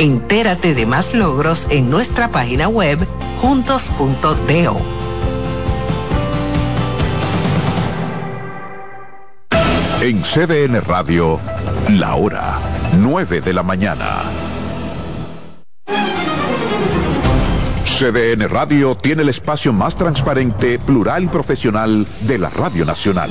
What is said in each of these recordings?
Entérate de más logros en nuestra página web juntos.do. En CDN Radio, la hora 9 de la mañana. CDN Radio tiene el espacio más transparente, plural y profesional de la Radio Nacional.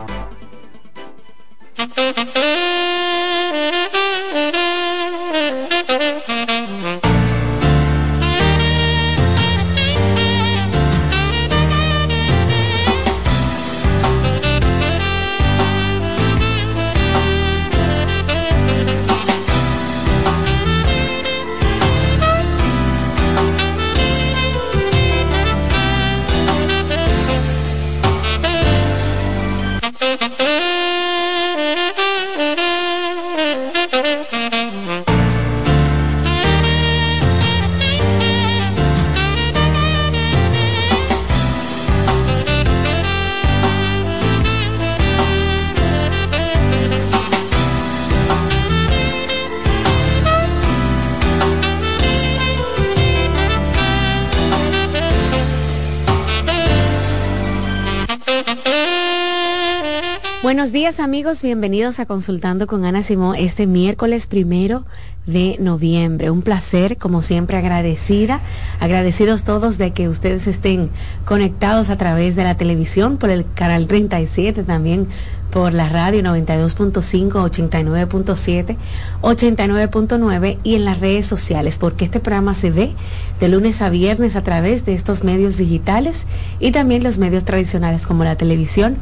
amigos, bienvenidos a Consultando con Ana Simón este miércoles primero de noviembre. Un placer, como siempre, agradecida, agradecidos todos de que ustedes estén conectados a través de la televisión, por el canal 37, también por la radio 92.5, 89.7, 89.9 y en las redes sociales, porque este programa se ve de lunes a viernes a través de estos medios digitales y también los medios tradicionales como la televisión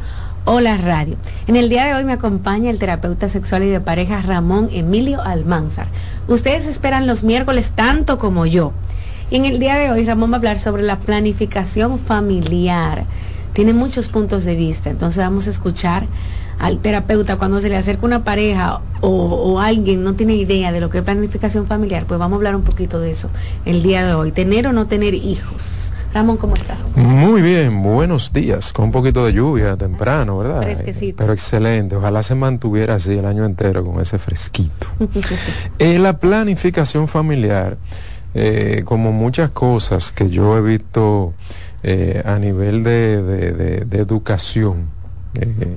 Hola Radio. En el día de hoy me acompaña el terapeuta sexual y de pareja Ramón Emilio Almanzar. Ustedes esperan los miércoles tanto como yo. Y en el día de hoy Ramón va a hablar sobre la planificación familiar. Tiene muchos puntos de vista, entonces vamos a escuchar al terapeuta cuando se le acerca una pareja o, o, alguien no tiene idea de lo que es planificación familiar, pues vamos a hablar un poquito de eso el día de hoy. Tener o no tener hijos. Ramón, ¿cómo estás? Muy bien, buenos días, con un poquito de lluvia temprano, ¿verdad? Fresquecito. Pero excelente, ojalá se mantuviera así el año entero con ese fresquito. en la planificación familiar, eh, como muchas cosas que yo he visto eh, a nivel de, de, de, educación, eh,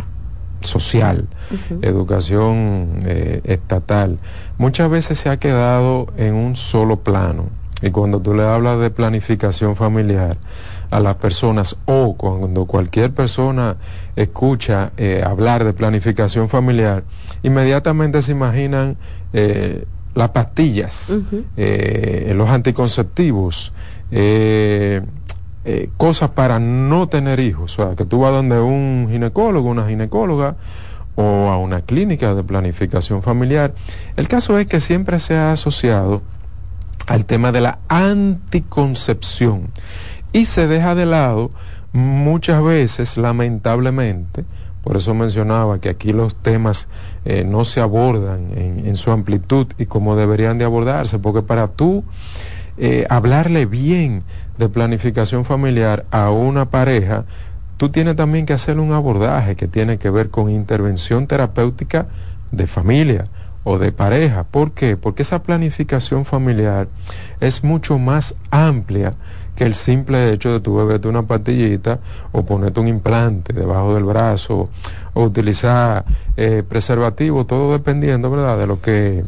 social, uh -huh. educación eh, estatal, muchas veces se ha quedado en un solo plano y cuando tú le hablas de planificación familiar, a las personas o cuando cualquier persona escucha eh, hablar de planificación familiar, inmediatamente se imaginan eh, las pastillas, eh, los anticonceptivos, cosas para no tener hijos. O sea, que tú vas donde un ginecólogo, una ginecóloga, o a una clínica de planificación familiar. El caso es que siempre se ha asociado al tema de la anticoncepción. Y se deja de lado muchas veces, lamentablemente, por eso mencionaba que aquí los temas eh, no se abordan en, su amplitud y como deberían de abordarse, porque para tú eh, hablarle bien de planificación familiar a una pareja, tú tienes también que hacer un abordaje que tiene que ver con intervención terapéutica de familia o de pareja. ¿Por qué? Porque esa planificación familiar es mucho más amplia que el simple hecho de tu beberte una pastillita o ponerte un implante debajo del brazo o utilizar eh, preservativo, todo dependiendo, ¿verdad?, de lo que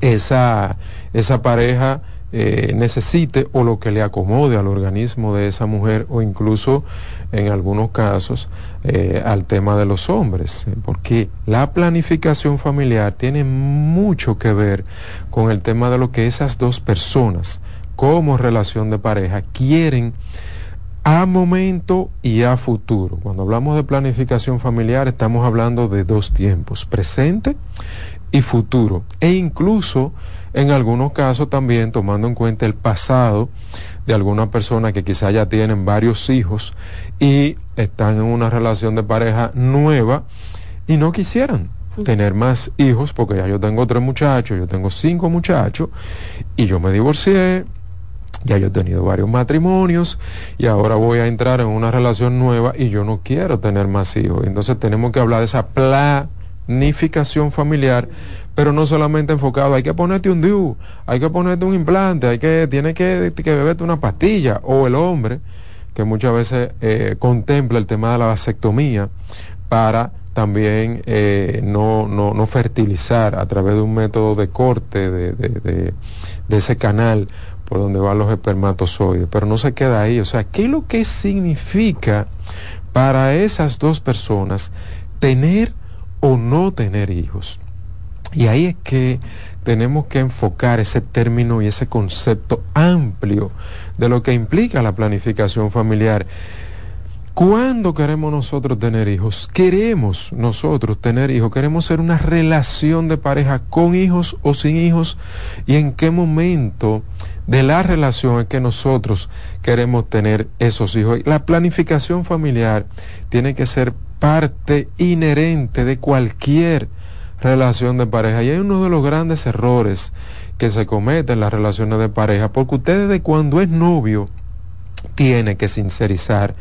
esa, esa pareja eh, necesite o lo que le acomode al organismo de esa mujer o incluso en algunos casos eh, al tema de los hombres, porque la planificación familiar tiene mucho que ver con el tema de lo que esas dos personas como relación de pareja quieren a momento y a futuro. Cuando hablamos de planificación familiar estamos hablando de dos tiempos, presente y futuro, e incluso en algunos casos también tomando en cuenta el pasado de algunas personas que quizá ya tienen varios hijos y están en una relación de pareja nueva y no quisieran tener más hijos porque ya yo tengo tres muchachos, yo tengo cinco muchachos y yo me divorcié, ya yo he tenido varios matrimonios y ahora voy a entrar en una relación nueva y yo no quiero tener más hijos. Entonces tenemos que hablar de esa planificación familiar, pero no solamente enfocado, hay que ponerte un DIU, hay que ponerte un implante, hay que, tiene que, que beberte una pastilla, o el hombre, que muchas veces eh, contempla el tema de la vasectomía para también eh, no, no, no, fertilizar a través de un método de corte de, de, de, ese canal por donde van los espermatozoides, pero no se queda ahí. O sea, ¿qué es lo que significa para esas dos personas tener o no tener hijos? Y ahí es que tenemos que enfocar ese término y ese concepto amplio de lo que implica la planificación familiar. ¿Cuándo queremos nosotros tener hijos? Queremos nosotros tener hijos, queremos ser una relación de pareja con hijos o sin hijos y en qué momento de la relación es que nosotros queremos tener esos hijos. La planificación familiar tiene que ser parte inherente de cualquier relación de pareja. Y hay uno de los grandes errores que se cometen en las relaciones de pareja, porque usted de cuando es novio tiene que sincerizar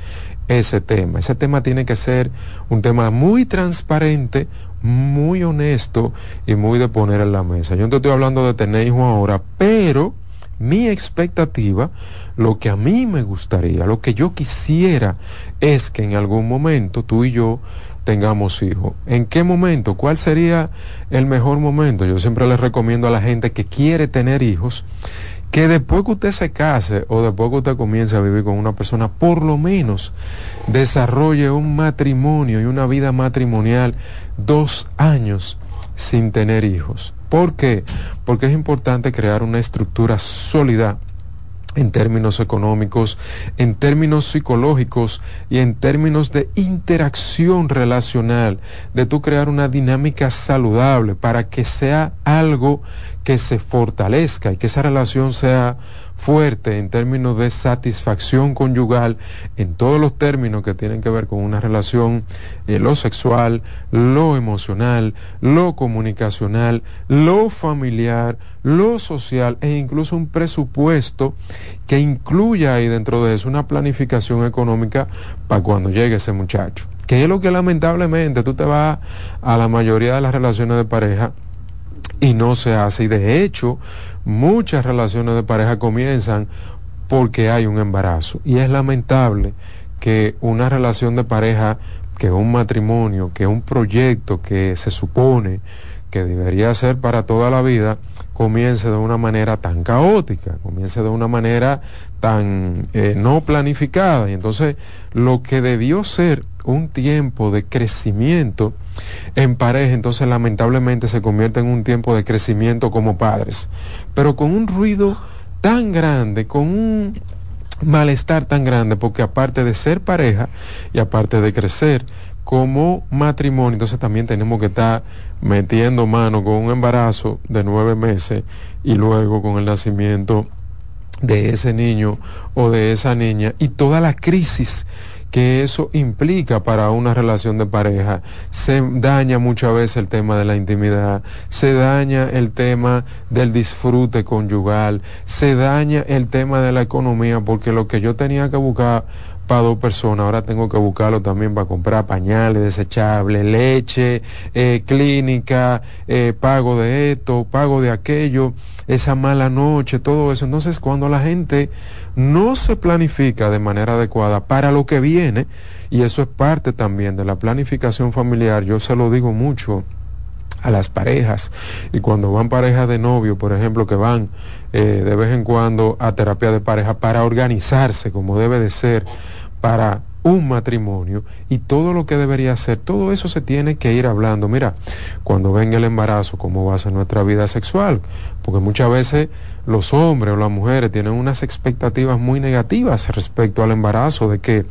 ese tema. Ese tema tiene que ser un tema muy transparente, muy honesto y muy de poner en la mesa. Yo no te estoy hablando de tener hijos ahora, pero mi expectativa, lo que a mí me gustaría, lo que yo quisiera es que en algún momento tú y yo tengamos hijos. ¿En qué momento? ¿Cuál sería el mejor momento? Yo siempre les recomiendo a la gente que quiere tener hijos que después que usted se case o después que usted comience a vivir con una persona, por lo menos desarrolle un matrimonio y una vida matrimonial dos años sin tener hijos. ¿Por qué? Porque es importante crear una estructura sólida en términos económicos, en términos psicológicos y en términos de interacción relacional, de tú crear una dinámica saludable para que sea algo que se fortalezca y que esa relación sea fuerte en términos de satisfacción conyugal, en todos los términos que tienen que ver con una relación, eh, lo sexual, lo emocional, lo comunicacional, lo familiar, lo social e incluso un presupuesto que incluya ahí dentro de eso una planificación económica para cuando llegue ese muchacho. Que es lo que lamentablemente tú te vas a la mayoría de las relaciones de pareja y no se hace. Y de hecho, muchas relaciones de pareja comienzan porque hay un embarazo. Y es lamentable que una relación de pareja, que un matrimonio, que un proyecto que se supone que debería ser para toda la vida, comience de una manera tan caótica, comience de una manera tan eh, no planificada. Y entonces lo que debió ser un tiempo de crecimiento en pareja, entonces lamentablemente se convierte en un tiempo de crecimiento como padres, pero con un ruido tan grande, con un malestar tan grande, porque aparte de ser pareja y aparte de crecer, como matrimonio, entonces también tenemos que estar metiendo mano con un embarazo de nueve meses y luego con el nacimiento de ese niño o de esa niña y toda la crisis que eso implica para una relación de pareja. Se daña muchas veces el tema de la intimidad, se daña el tema del disfrute conyugal, se daña el tema de la economía, porque lo que yo tenía que buscar para dos personas, ahora tengo que buscarlo también para comprar pañales desechables, leche, eh, clínica, eh, pago de esto, pago de aquello, esa mala noche, todo eso. Entonces, cuando la gente no se planifica de manera adecuada para lo que viene, y eso es parte también de la planificación familiar, yo se lo digo mucho a las parejas y cuando van parejas de novio, por ejemplo, que van eh, de vez en cuando a terapia de pareja para organizarse como debe de ser, para un matrimonio y todo lo que debería ser, todo eso se tiene que ir hablando. Mira, cuando venga el embarazo, cómo va a ser nuestra vida sexual, porque muchas veces los hombres o las mujeres tienen unas expectativas muy negativas respecto al embarazo, de que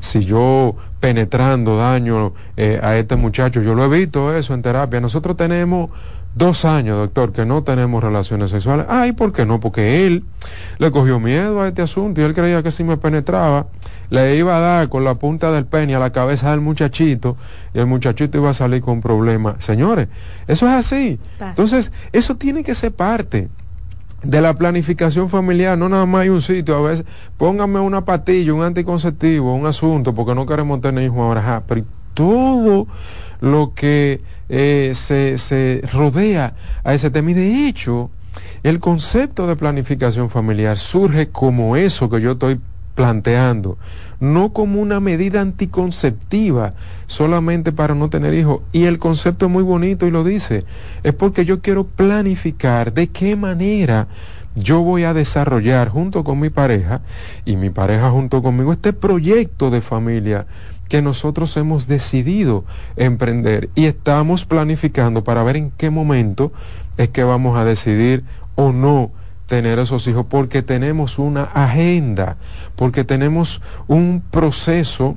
si yo penetrando daño eh, a este muchacho, yo lo he visto eso en terapia, nosotros tenemos dos años, doctor, que no tenemos relaciones sexuales. Ay, ¿por qué no? Porque él le cogió miedo a este asunto y él creía que si me penetraba, le iba a dar con la punta del pene a la cabeza del muchachito y el muchachito iba a salir con problemas. Señores, eso es así. Entonces, eso tiene que ser parte de la planificación familiar, no nada más hay un sitio, a veces póngame una patilla, un anticonceptivo, un asunto, porque no queremos tener hijos ahora, pero todo lo que eh, se, se rodea a ese tema. Y de hecho, el concepto de planificación familiar surge como eso que yo estoy planteando, no como una medida anticonceptiva solamente para no tener hijos. Y el concepto es muy bonito y lo dice, es porque yo quiero planificar de qué manera yo voy a desarrollar junto con mi pareja y mi pareja junto conmigo este proyecto de familia que nosotros hemos decidido emprender y estamos planificando para ver en qué momento es que vamos a decidir o no tener esos hijos, porque tenemos una agenda, porque tenemos un proceso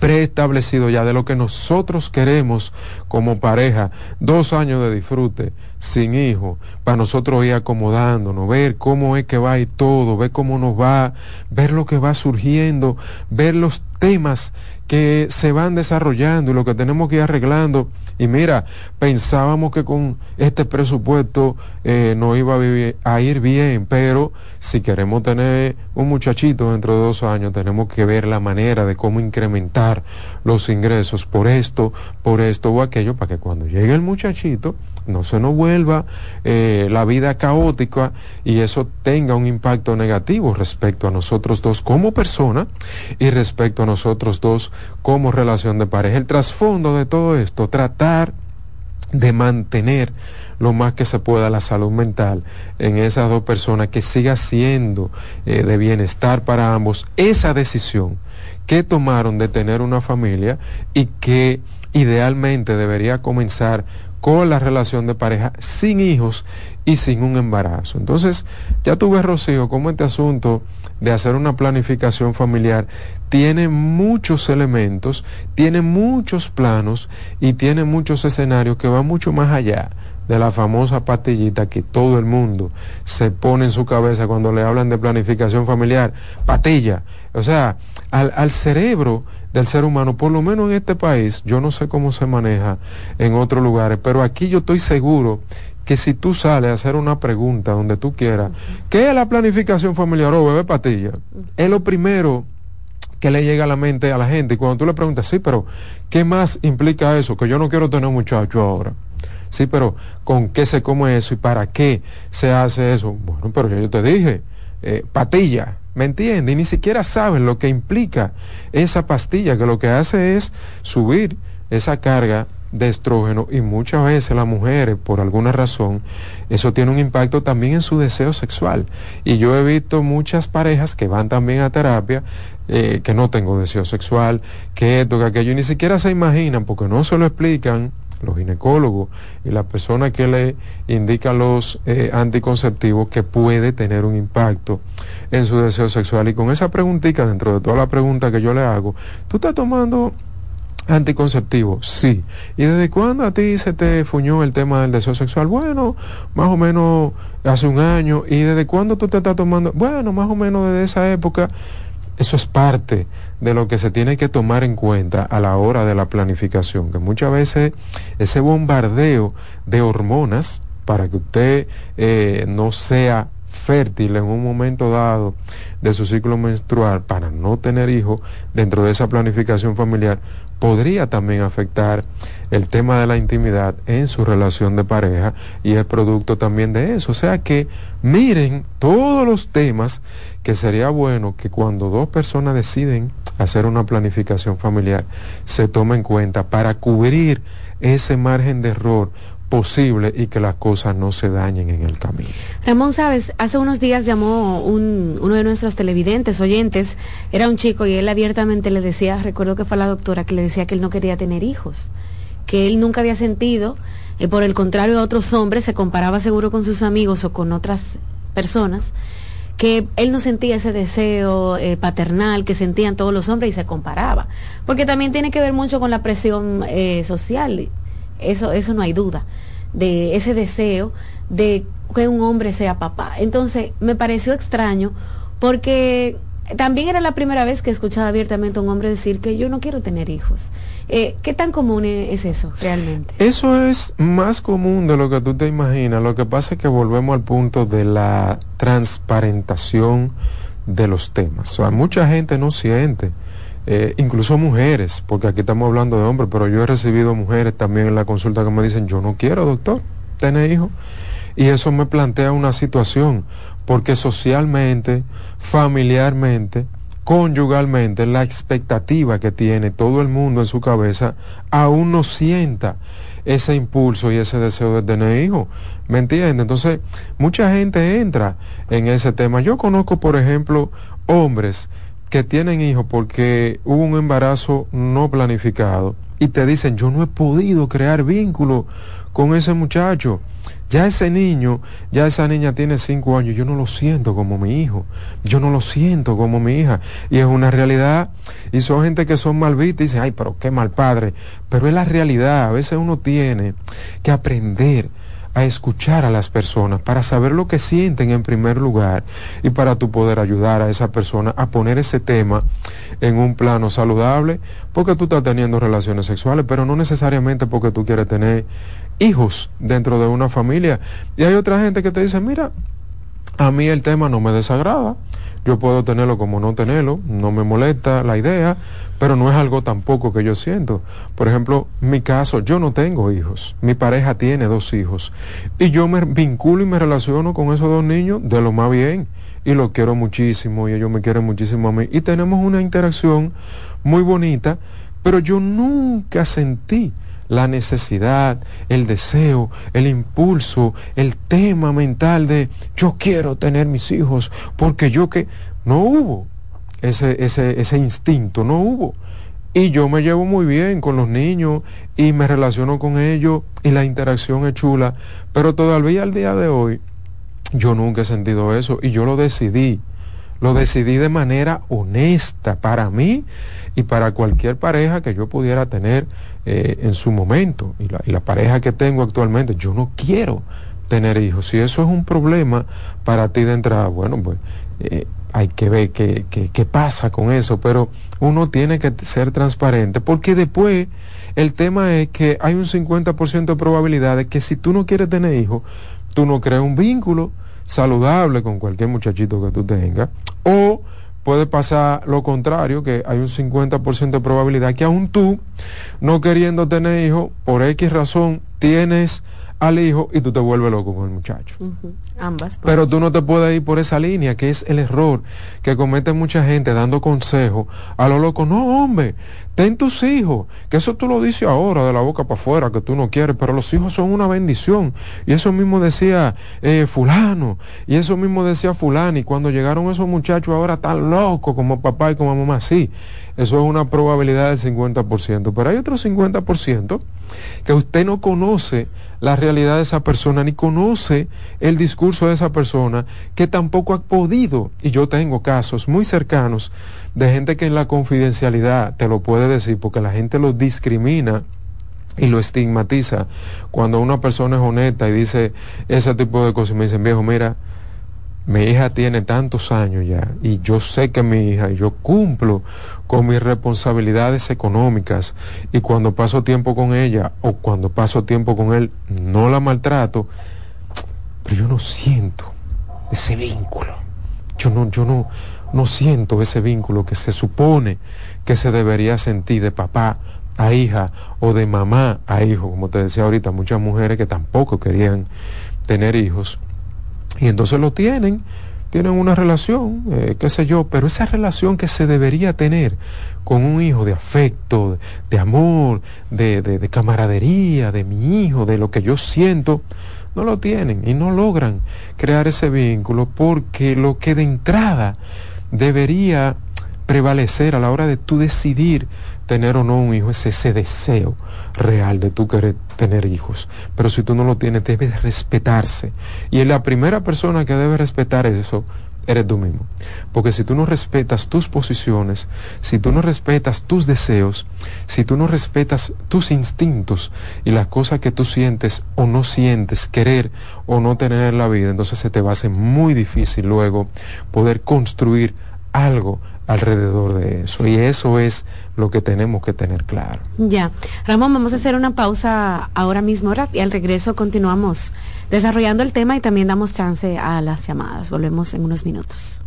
preestablecido ya de lo que nosotros queremos como pareja, dos años de disfrute sin hijo, para nosotros ir acomodándonos, ver cómo es que va y todo, ver cómo nos va, ver lo que va surgiendo, ver los temas que se van desarrollando y lo que tenemos que ir arreglando. Y mira, pensábamos que con este presupuesto eh, no iba a, a, ir bien, pero si queremos tener un muchachito dentro de dos años, tenemos que ver la manera de cómo incrementar los ingresos por esto, por esto o aquello, para que cuando llegue el muchachito, no se nos vuelva eh, la vida caótica y eso tenga un impacto negativo respecto a nosotros dos como persona y respecto a nosotros dos como relación de pareja. El trasfondo de todo esto, tratar de mantener lo más que se pueda la salud mental en esas dos personas, que siga siendo eh, de bienestar para ambos esa decisión que tomaron de tener una familia y que idealmente debería comenzar con la relación de pareja sin hijos y sin un embarazo. Entonces, ya tú ves, Rocío, cómo este asunto de hacer una planificación familiar tiene muchos elementos, tiene muchos planos y tiene muchos escenarios que van mucho más allá de la famosa pastillita que todo el mundo se pone en su cabeza cuando le hablan de planificación familiar. Patilla. O sea, al, al cerebro del ser humano, por lo menos en este país, yo no sé cómo se maneja en otros lugares, pero aquí yo estoy seguro que si tú sales a hacer una pregunta donde tú quieras, ¿qué es la planificación familiar? Oh, bebé patilla. Es lo primero que le llega a la mente a la gente. Y cuando tú le preguntas, sí, pero ¿qué más implica eso? Que yo no quiero tener un muchacho ahora. Sí, pero ¿con qué se come eso y para qué se hace eso? Bueno, pero yo te dije, eh, patilla, ¿Me entiende? Y ni siquiera saben lo que implica esa pastilla, que lo que hace es subir esa carga de estrógeno y muchas veces las mujeres, por alguna razón, eso tiene un impacto también en su deseo sexual. Y yo he visto muchas parejas que van también a terapia, eh, que no tengo deseo sexual, que esto, que aquello, y ni siquiera se imaginan porque no se lo explican los ginecólogos y la persona que le indica los eh, anticonceptivos que puede tener un impacto en su deseo sexual. Y con esa preguntita, dentro de toda la pregunta que yo le hago, ¿tú estás tomando anticonceptivo? Sí. ¿Y desde cuándo a ti se te fuñó el tema del deseo sexual? Bueno, más o menos hace un año. ¿Y desde cuándo tú te estás tomando? Bueno, más o menos desde esa época. Eso es parte de lo que se tiene que tomar en cuenta a la hora de la planificación, que muchas veces ese bombardeo de hormonas para que usted eh, no sea fértil en un momento dado de su ciclo menstrual para no tener hijos dentro de esa planificación familiar podría también afectar el tema de la intimidad en su relación de pareja y es producto también de eso. O sea que miren todos los temas que sería bueno que cuando dos personas deciden hacer una planificación familiar se tome en cuenta para cubrir ese margen de error posible y que las cosas no se dañen en el camino. Ramón, sabes, hace unos días llamó un, uno de nuestros televidentes, oyentes, era un chico y él abiertamente le decía, recuerdo que fue la doctora que le decía que él no quería tener hijos, que él nunca había sentido, y por el contrario a otros hombres, se comparaba seguro con sus amigos o con otras personas, que él no sentía ese deseo eh, paternal que sentían todos los hombres y se comparaba, porque también tiene que ver mucho con la presión eh, social eso, eso no hay duda, de ese deseo de que un hombre sea papá. Entonces, me pareció extraño porque también era la primera vez que escuchaba abiertamente a un hombre decir que yo no quiero tener hijos. Eh, ¿Qué tan común e-, es eso realmente? Eso es más común de lo que tú te imaginas. Lo que pasa es que volvemos al punto de la transparentación de los temas. O sea, mucha gente no siente eh, incluso mujeres, porque aquí estamos hablando de hombres, pero yo he recibido mujeres también en la consulta que me dicen, yo no quiero, doctor, tener hijos. Y eso me plantea una situación, porque socialmente, familiarmente, conyugalmente, la expectativa que tiene todo el mundo en su cabeza aún no sienta ese impulso y ese deseo de tener hijos. ¿Me entiende? Entonces, mucha gente entra en ese tema. Yo conozco, por ejemplo, hombres que tienen hijos porque hubo un embarazo no planificado y te dicen, yo no he podido crear vínculo con ese muchacho. Ya ese niño, ya esa niña tiene cinco años, yo no lo siento como mi hijo, yo no lo siento como mi hija. Y es una realidad, y son gente que son mal vistas y dicen, ay, pero qué mal padre. Pero es la realidad, a veces uno tiene que aprender a escuchar a las personas, para saber lo que sienten en primer lugar y para tú poder ayudar a esa persona a poner ese tema en un plano saludable, porque tú estás teniendo relaciones sexuales, pero no necesariamente porque tú quieres tener hijos dentro de una familia. Y hay otra gente que te dice, mira, a mí el tema no me desagrada, yo puedo tenerlo como no tenerlo, no me molesta la idea, pero no es algo tampoco que yo siento. Por ejemplo, mi caso, yo no tengo hijos, mi pareja tiene dos hijos. Y yo me vinculo y me relaciono con esos dos niños de lo más bien. Y los quiero muchísimo y ellos me quieren muchísimo a mí. Y tenemos una interacción muy bonita, pero yo nunca sentí la necesidad, el deseo, el impulso, el tema mental de yo quiero tener mis hijos, porque yo que no hubo ese, ese, ese instinto, no hubo. Y yo me llevo muy bien con los niños y me relaciono con ellos y la interacción es chula, pero todavía al día de hoy yo nunca he sentido eso y yo lo decidí. Lo decidí de manera honesta para mí y para cualquier pareja que yo pudiera tener eh, en su momento. Y la, pareja que tengo actualmente, yo no quiero tener hijos. Si eso es un problema para ti de entrada, bueno, pues eh, hay que ver qué, qué, pasa con eso, pero uno tiene que ser transparente, porque después el tema es que hay un 50% de probabilidad de que si tú no quieres tener hijos, tú no creas un vínculo saludable con cualquier muchachito que tú tengas, o puede pasar lo contrario, que hay un 50% de probabilidad que aún tú, no queriendo tener hijos, por X razón, tienes al hijo y tú te vuelves loco con el muchacho. Ambas. pues. Pero tú no te puedes ir por esa línea, que es el error que comete mucha gente dando consejo a lo loco. No, hombre, ten tus hijos, que eso tú lo dices ahora de la boca para afuera, que tú no quieres, pero los hijos son una bendición. Y eso mismo decía eh, fulano, y eso mismo decía fulano, y cuando llegaron esos muchachos ahora tan locos como papá y como mamá, sí, eso es una probabilidad del 50%, pero hay otro 50% que usted no conoce la realidad de esa persona, ni conoce el discurso de esa persona, que tampoco ha podido, y yo tengo casos muy cercanos de gente que en la confidencialidad te lo puede decir, porque la gente lo discrimina y lo estigmatiza. Cuando una persona es honesta y dice ese tipo de cosas me dicen, viejo, mira, mi hija tiene tantos años ya y yo sé que mi hija yo cumplo con mis responsabilidades económicas y cuando paso tiempo con ella o cuando paso tiempo con él no la maltrato, pero yo no siento ese vínculo. Yo no, yo no, no siento ese vínculo que se supone que se debería sentir de papá a hija o de mamá a hijo, como te decía ahorita, muchas mujeres que tampoco querían tener hijos y entonces lo tienen, tienen una relación, eh, qué sé yo, pero esa relación que se debería tener con un hijo de afecto, de, amor, de, de, de camaradería, de mi hijo, de lo que yo siento, no lo tienen y no logran crear ese vínculo porque lo que de entrada debería prevalecer a la hora de tú decidir tener o no un hijo es ese deseo real de tú querer tener hijos. Pero si tú no lo tienes, debes respetarse. Y la primera persona que debe respetar eso eres tú mismo. Porque si tú no respetas tus posiciones, si tú no respetas tus deseos, si tú no respetas tus instintos y las cosas que tú sientes o no sientes, querer o no tener en la vida, entonces se te va a hacer muy difícil luego poder construir algo alrededor de eso. Y eso es lo que tenemos que tener claro. Ya. Ramón, vamos a hacer una pausa ahora mismo ¿verdad? y al regreso continuamos desarrollando el tema y también damos chance a las llamadas. Volvemos en unos minutos.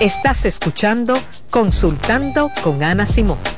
Estás escuchando Consultando con Ana Simón.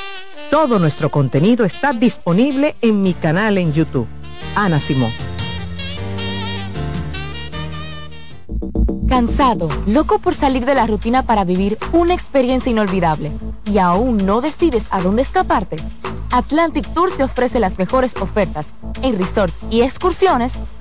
Todo nuestro contenido está disponible en mi canal en YouTube. Ana Simón. Cansado, loco por salir de la rutina para vivir una experiencia inolvidable y aún no decides a dónde escaparte. Atlantic Tours te ofrece las mejores ofertas en resorts y excursiones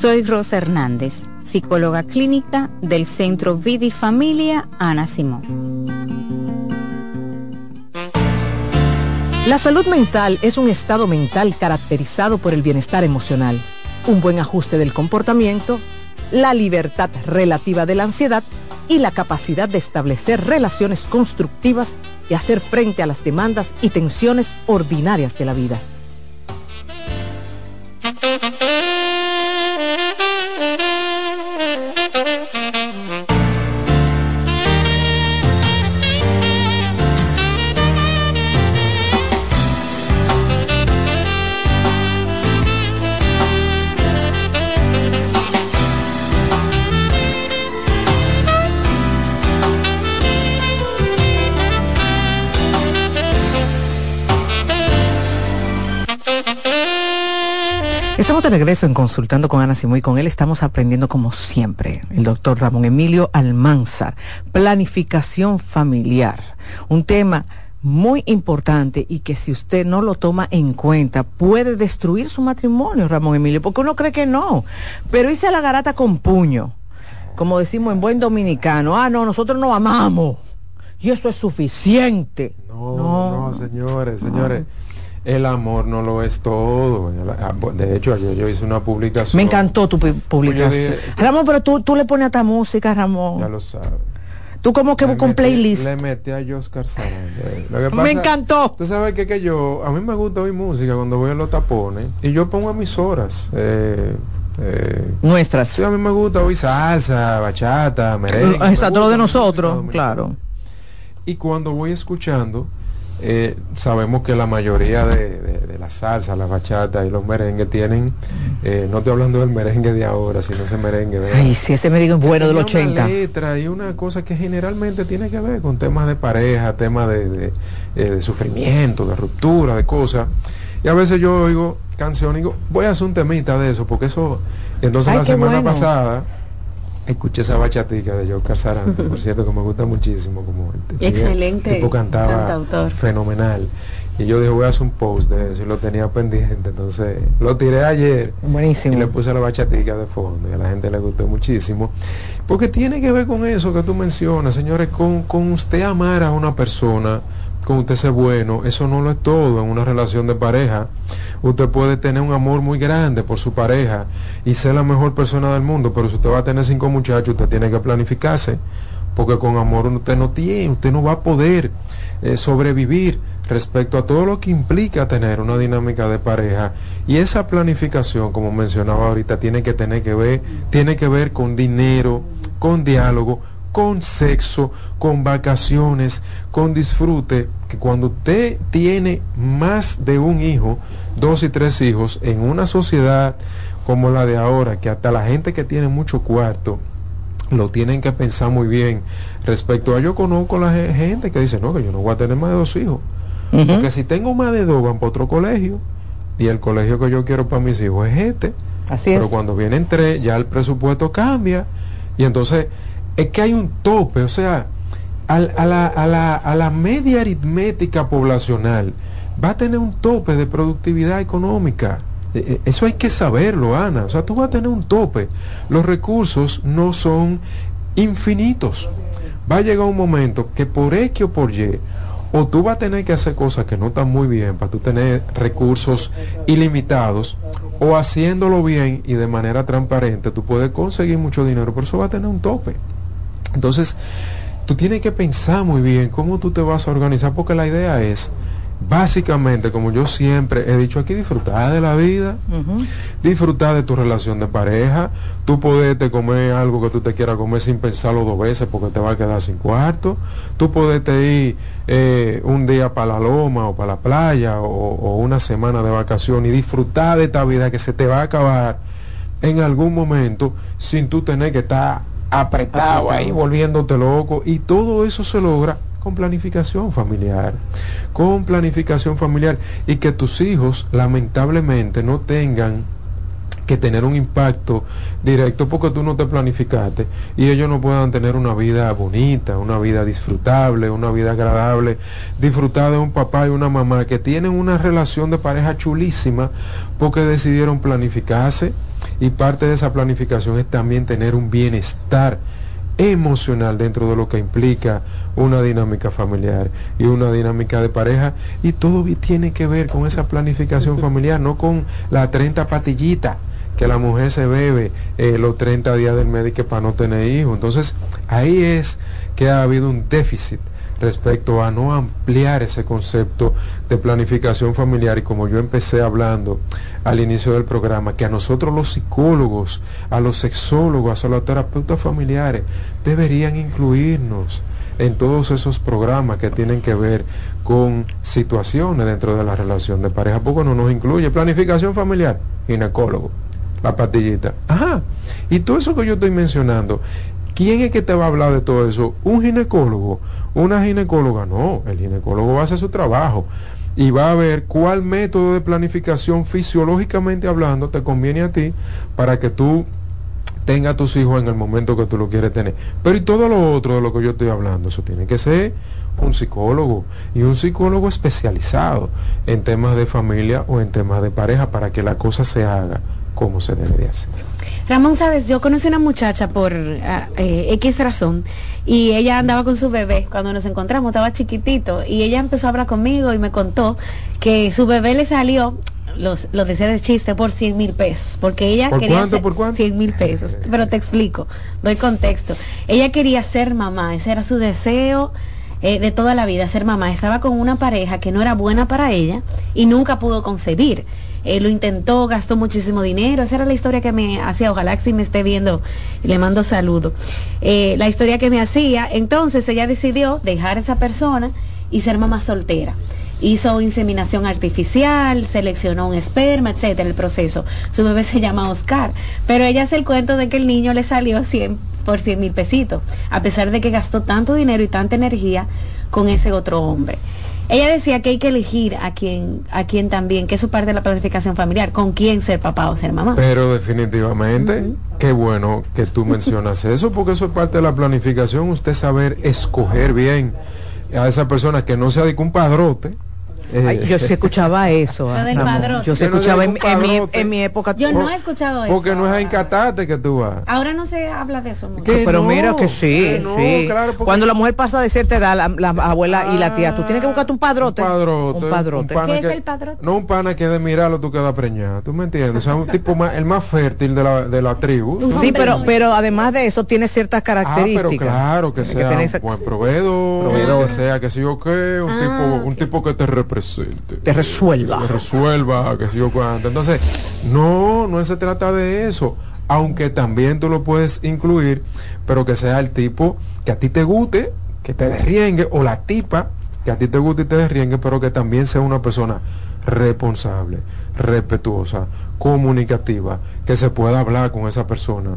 Soy Rosa Hernández, psicóloga clínica del Centro Vida y Familia Ana Simón. La salud mental es un estado mental caracterizado por el bienestar emocional, un buen ajuste del comportamiento, la libertad relativa de la ansiedad y la capacidad de establecer relaciones constructivas y hacer frente a las demandas y tensiones ordinarias de la vida. Regreso en Consultando con Ana Simón y con él estamos aprendiendo como siempre, el doctor Ramón Emilio Almanzar, planificación familiar, un tema muy importante y que si usted no lo toma en cuenta puede destruir su matrimonio, Ramón Emilio, porque uno cree que no, pero hice la garata con puño, como decimos en buen dominicano, ah, no, nosotros no amamos y eso es suficiente. No, no, no señores, señores el amor no lo es todo. Ah, de hecho, yo, yo hice una publicación. Me encantó tu publicación. Ramón, pero tú, tú le pones a esta música, Ramón. Ya lo sabes. Tú como que buscas un playlist. Le metí a Oscar Me encantó. Tú sabes que, que yo, a mí me gusta oír música cuando voy a los tapones y yo pongo a mis horas. Eh, eh, Nuestras. Sí, a mí me gusta oír salsa, bachata, merengue. Exacto, lo de nosotros, claro. Y cuando voy escuchando, eh, sabemos que la mayoría de, la salsa, la bachata y los merengues tienen, eh, no estoy hablando del merengue de ahora, sino ese merengue de... Ay, sí, ese merengue es bueno del 80. Una letra y una cosa que generalmente tiene que ver con temas de pareja, temas de, eh, de sufrimiento, de ruptura, de cosas. Y a veces yo oigo canciones y digo, voy a hacer un temita de eso, porque eso... Entonces la semana pasada escuché esa bachatica de Joe Sarante, por cierto, que me gusta muchísimo. como el Excelente. tipo cantaba fenomenal. Y yo dije, voy a hacer un post de eso y lo tenía pendiente. Entonces lo tiré ayer. Buenísimo. Y le puse la bachatica de fondo y a la gente le gustó muchísimo. Porque tiene que ver con eso que tú mencionas, señores, con, con usted amar a una persona con usted ser bueno, eso no lo es todo en una relación de pareja. Usted puede tener un amor muy grande por su pareja y ser la mejor persona del mundo, pero si usted va a tener cinco muchachos, usted tiene que planificarse, porque con amor usted no tiene, usted no va a poder eh, sobrevivir respecto a todo lo que implica tener una dinámica de pareja y esa planificación como mencionaba ahorita tiene que tener que ver tiene que ver con dinero con diálogo con sexo, con vacaciones, con disfrute, que cuando usted tiene más de un hijo, dos y tres hijos, en una sociedad como la de ahora, que hasta la gente que tiene mucho cuarto, lo tienen que pensar muy bien respecto a yo conozco la gente que dice no que yo no voy a tener más de dos hijos porque si tengo más de dos van para otro colegio y el colegio que yo quiero para mis hijos es este. Así pero es. cuando vienen tres ya el presupuesto cambia y entonces es que hay un tope, o sea, al- a, la, a la- a la media aritmética poblacional va a tener un tope de productividad económica. Eh, eh, Eso hay que saberlo, Ana. O sea, tú vas a tener un tope. Los recursos no son infinitos. Va a llegar un momento que por X o por Y, o tú vas a tener que hacer cosas que no están muy bien para tú tener recursos ilimitados, o haciéndolo bien y de manera transparente, tú puedes conseguir mucho dinero, pero eso va a tener un tope. Entonces, tú tienes que pensar muy bien cómo tú te vas a organizar, porque la idea es, básicamente, como yo siempre he dicho aquí, disfrutar de la vida, disfrutar de tu relación de pareja, tú poderte comer algo que tú te quieras comer sin pensarlo dos veces porque te va a quedar sin cuarto, tú poderte ir eh, un día para la loma o para la playa o, o una semana de vacación y disfrutar de esta vida que se te va a acabar en algún momento sin tú tener que estar apretado ahí volviéndote loco y todo eso se logra con planificación familiar, con planificación familiar y que tus hijos lamentablemente no tengan que tener un impacto directo porque tú no te planificaste y ellos no puedan tener una vida bonita, una vida disfrutable, una vida agradable, disfrutar de un papá y una mamá que tienen una relación de pareja chulísima porque decidieron planificarse y parte de esa planificación es también tener un bienestar emocional dentro de lo que implica una dinámica familiar y una dinámica de pareja y todo tiene que ver con esa planificación familiar, no con la 30 patillita que la mujer se bebe eh, los 30 días del médico para no tener hijos. Entonces ahí es que ha habido un déficit respecto a no ampliar ese concepto de planificación familiar y como yo empecé hablando al inicio del programa, que a nosotros los psicólogos, a los sexólogos, a los terapeutas familiares, deberían incluirnos en todos esos programas que tienen que ver con situaciones dentro de la relación de pareja. Poco no nos incluye planificación familiar, ginecólogo, la pastillita. Ajá. Y todo eso que yo estoy mencionando, ¿quién es que te va a hablar de todo eso? ¿Un ginecólogo? ¿Una ginecóloga? No, el ginecólogo va a hacer su trabajo y va a ver cuál método de planificación fisiológicamente hablando te conviene a ti para que tú tenga a tus hijos en el momento que tú lo quieres tener. Pero y todo lo otro de lo que yo estoy hablando, eso tiene que ser un psicólogo y un psicólogo especializado en temas de familia o en temas de pareja para que la cosa se haga como se debe de hacer. Ramón, sabes, yo conocí una muchacha por ah, eh, X razón y ella andaba con su bebé cuando nos encontramos, estaba chiquitito y ella empezó a hablar conmigo y me contó que su bebé le salió, los, lo decía de chiste, por 100 mil pesos, porque ella ¿Por quería cuánto, por cuánto? 100 mil pesos, pero te explico, doy contexto. Ella quería ser mamá, ese era su deseo eh, de toda la vida, ser mamá. Estaba con una pareja que no era buena para ella y nunca pudo concebir. Eh, lo intentó, gastó muchísimo dinero. Esa era la historia que me hacía. Ojalá que si me esté viendo, le mando saludo. Eh, la historia que me hacía. Entonces ella decidió dejar a esa persona y ser mamá soltera. Hizo inseminación artificial, seleccionó un esperma, etcétera, el proceso. Su bebé se llama Oscar, pero ella hace el cuento de que el niño le salió 100 por 100 mil pesitos, a pesar de que gastó tanto dinero y tanta energía con ese otro hombre. Ella decía que hay que elegir a quien, a quien también, que eso parte de la planificación familiar, con quién ser papá o ser mamá. Pero definitivamente, qué bueno que tú mencionas eso, porque eso es parte de la planificación, usted saber escoger bien a esa persona que no sea de que un padrote, Ay, yo sí escuchaba eso. Lo del. Yo sí Que no escuchaba en, mi, en mi época. Yo no he escuchado eso. Porque no es a encatarte que tú vas. Ahora no se habla de eso mucho. Pero no, mira que sí, que no, sí. claro, porque- Cuando la mujer pasa de cierta edad, la, la abuela y la tía, tú tienes que buscarte un padrote. Un padrote. Un padrote. pana ¿Qué es que- el padrote? No un pana que de mirarlo tú quedas preñada. ¿Tú me entiendes? O sea, un tipo más, el más fértil de la, de la tribu. ¿tú me Sí, pero, pero además de eso tiene ciertas Ah, características. pero claro, que sea esa- buen proveedor, Proveedor. que sea, que sé yo qué, un, Ah, tipo, un tipo que te represente. Te resuelva. Que resuelva, que yo cuánto. Entonces, no, no se trata de eso. Aunque también tú lo puedes incluir, pero que sea el tipo que a ti te guste, que te derriengue, o la tipa que a ti te guste y te derriengue, pero que también sea una persona responsable, respetuosa, comunicativa, que se pueda hablar con esa persona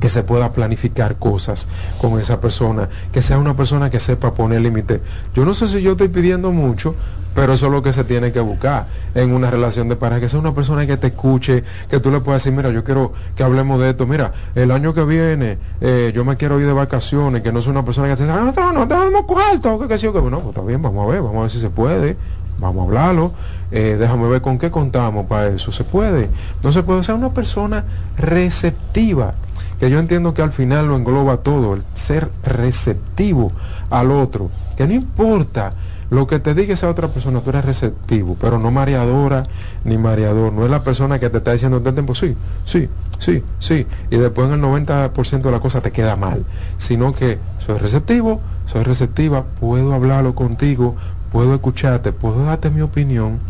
que se pueda planificar cosas con esa persona, que sea una persona que sepa poner límite. Yo no sé si yo estoy pidiendo mucho, pero eso es lo que se tiene que buscar en una relación de pareja, que sea una persona que te escuche, que tú le puedas decir, mira, yo quiero que hablemos de esto, mira, el año que viene eh, yo me quiero ir de vacaciones, que no sea una persona que te diga, ah, no, no, tenemos cuarto, que qué sé yo, que no, pues está bien, vamos a ver, vamos a ver si se puede, vamos a hablarlo, eh, déjame ver con qué contamos para eso, se puede, se puede ser una persona receptiva que yo entiendo que al final lo engloba todo, el ser receptivo al otro, que no importa lo que te diga esa otra persona, tú eres receptivo, pero no mareadora ni mareador, no es la persona que te está diciendo todo el tiempo, sí, sí, sí, sí, y después en el 90% de la cosa te queda mal, sino que soy receptivo, soy receptiva, puedo hablarlo contigo, puedo escucharte, puedo darte mi opinión,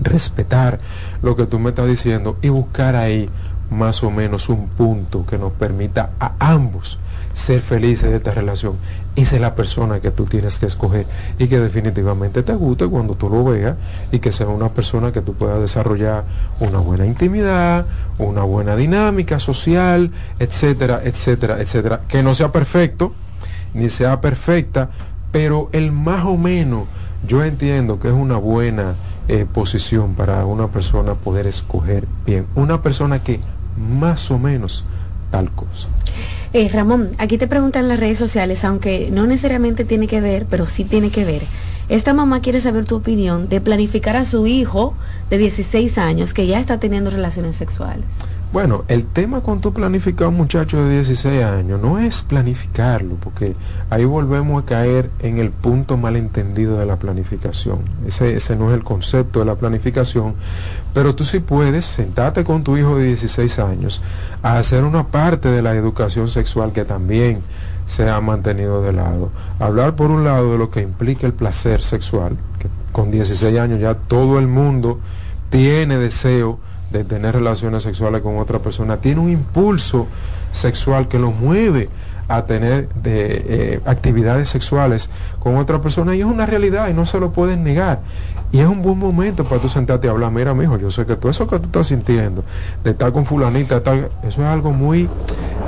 respetar lo que tú me estás diciendo y buscar ahí más o menos un punto que nos permita a ambos ser felices de esta relación y ser la persona que tú tienes que escoger y que definitivamente te guste cuando tú lo veas y que sea una persona que tú puedas desarrollar una buena intimidad, una buena dinámica social, etcétera, etcétera, etcétera. Que no sea perfecto, ni sea perfecta, pero el más o menos yo entiendo que es una buena eh, posición para una persona poder escoger bien. Una persona que más o menos tal cosa. Eh, Ramón, aquí te preguntan las redes sociales, aunque no necesariamente tiene que ver, pero sí tiene que ver. Esta mamá quiere saber tu opinión de planificar a su hijo de 16 años que ya está teniendo relaciones sexuales. Bueno, el tema con tu planificar un muchacho de 16 años no es planificarlo, porque ahí volvemos a caer en el punto malentendido de la planificación. Ese, ese no es el concepto de la planificación, pero tú sí puedes sentarte con tu hijo de 16 años a hacer una parte de la educación sexual que también se ha mantenido de lado. Hablar por un lado de lo que implica el placer sexual, que con 16 años ya todo el mundo tiene deseo de tener relaciones sexuales con otra persona, tiene un impulso sexual que lo mueve a tener de, eh, actividades sexuales con otra persona y es una realidad y no se lo pueden negar. Y es un buen momento para tú sentarte a hablar, mira, mijo, yo sé que todo eso que tú estás sintiendo, de estar con fulanita, eso es algo muy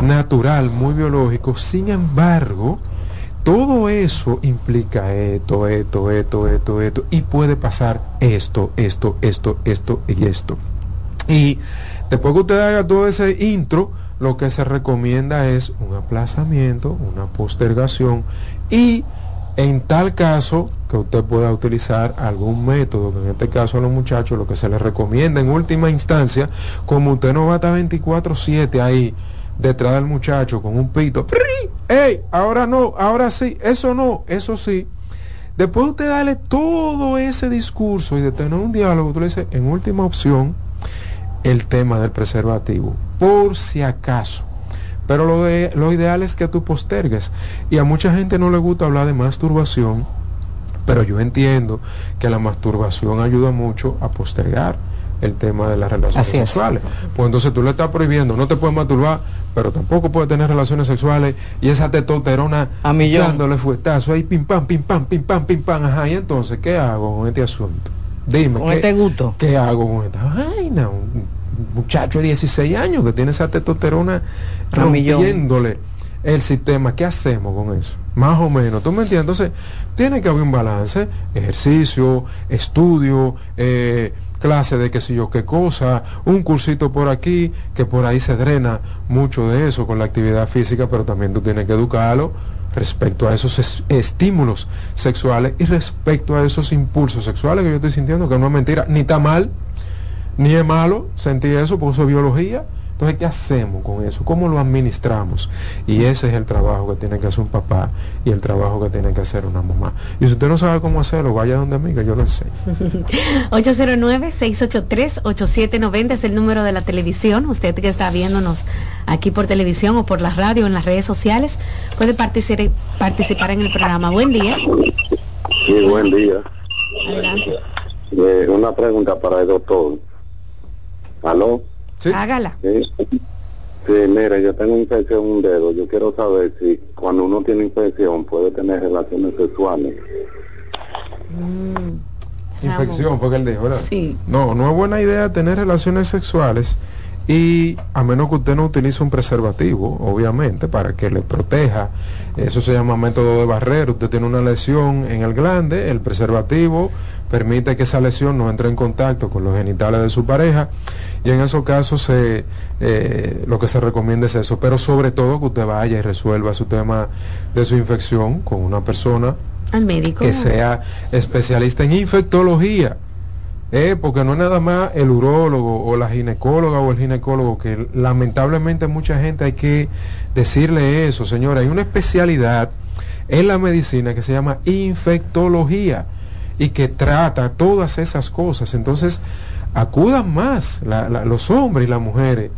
natural, muy biológico. Sin embargo, todo eso implica esto, esto, esto, esto, esto, y puede pasar esto, esto, esto, esto y esto. Y después que usted haga todo ese intro, lo que se recomienda es un aplazamiento, una postergación y en tal caso que usted pueda utilizar algún método, que en este caso a los muchachos lo que se les recomienda en última instancia, como usted no va a estar 24/7 ahí detrás del muchacho con un pito. ¡Ey! Ahora no, ahora sí, eso no, eso sí. Después usted darle todo ese discurso y de tener un diálogo, tú le dices, en última opción, el tema del preservativo, por si acaso. Pero lo, de, lo ideal es que tú postergues. Y a mucha gente no le gusta hablar de masturbación, pero yo entiendo que la masturbación ayuda mucho a postergar el tema de las relaciones Así es. sexuales. Pues entonces tú le estás prohibiendo, no te puedes masturbar, pero tampoco puedes tener relaciones sexuales y esa testosterona A dándole fuetazo ahí, pim pam, pim pam, pim pam, pim pam, ajá, y entonces, ¿qué hago con este asunto? Dime, Con ¿qué, este gusto. ¿qué hago con esta vaina? Un muchacho de 16 años que tiene esa testosterona rompiéndole el sistema, ¿qué hacemos con eso? Más o menos, ¿tú me entiendes? Entonces, tiene que haber un balance, ejercicio, estudio, eh, clase de qué sé yo qué cosa, un cursito por aquí, que por ahí se drena mucho de eso con la actividad física, pero también tú tienes que educarlo respecto a esos es- estímulos sexuales y respecto a esos impulsos sexuales que yo estoy sintiendo, que no es mentira, ni está mal, ni es malo sentir eso, porque eso es biología. Entonces, ¿qué hacemos con eso? ¿Cómo lo administramos? Y ese es el trabajo que tiene que hacer un papá y el trabajo que tiene que hacer una mamá. Y si usted no sabe cómo hacerlo, vaya donde mí, que yo lo enseño. 809-683-8790 es el número de la televisión. Usted que está viéndonos aquí por televisión o por la radio o en las redes sociales puede participar, participar en el programa. Buen día. Sí, buen día. Adelante. Eh, una pregunta para el doctor. ¿Aló? Hágala. Sí. Sí, mire, yo tengo infección en un dedo. Yo quiero saber si cuando uno tiene infección puede tener relaciones sexuales. Infección, porque él dijo, ¿verdad? Sí. No, no es buena idea tener relaciones sexuales y a menos que usted no utilice un preservativo, obviamente, para que le proteja. Eso se llama método de barrera. Usted tiene una lesión en el glande, el preservativo permite que esa lesión no entre en contacto con los genitales de su pareja y en esos casos se, eh, lo que se recomienda es eso, pero sobre todo que usted vaya y resuelva su tema de su infección con una persona Al médico. que sea especialista en infectología. Eh, porque no es nada más el urólogo o la ginecóloga o el ginecólogo, que lamentablemente mucha gente hay que decirle eso, señora. Hay una especialidad en la medicina que se llama infectología y que trata todas esas cosas. Entonces, acudan más los hombres y las mujeres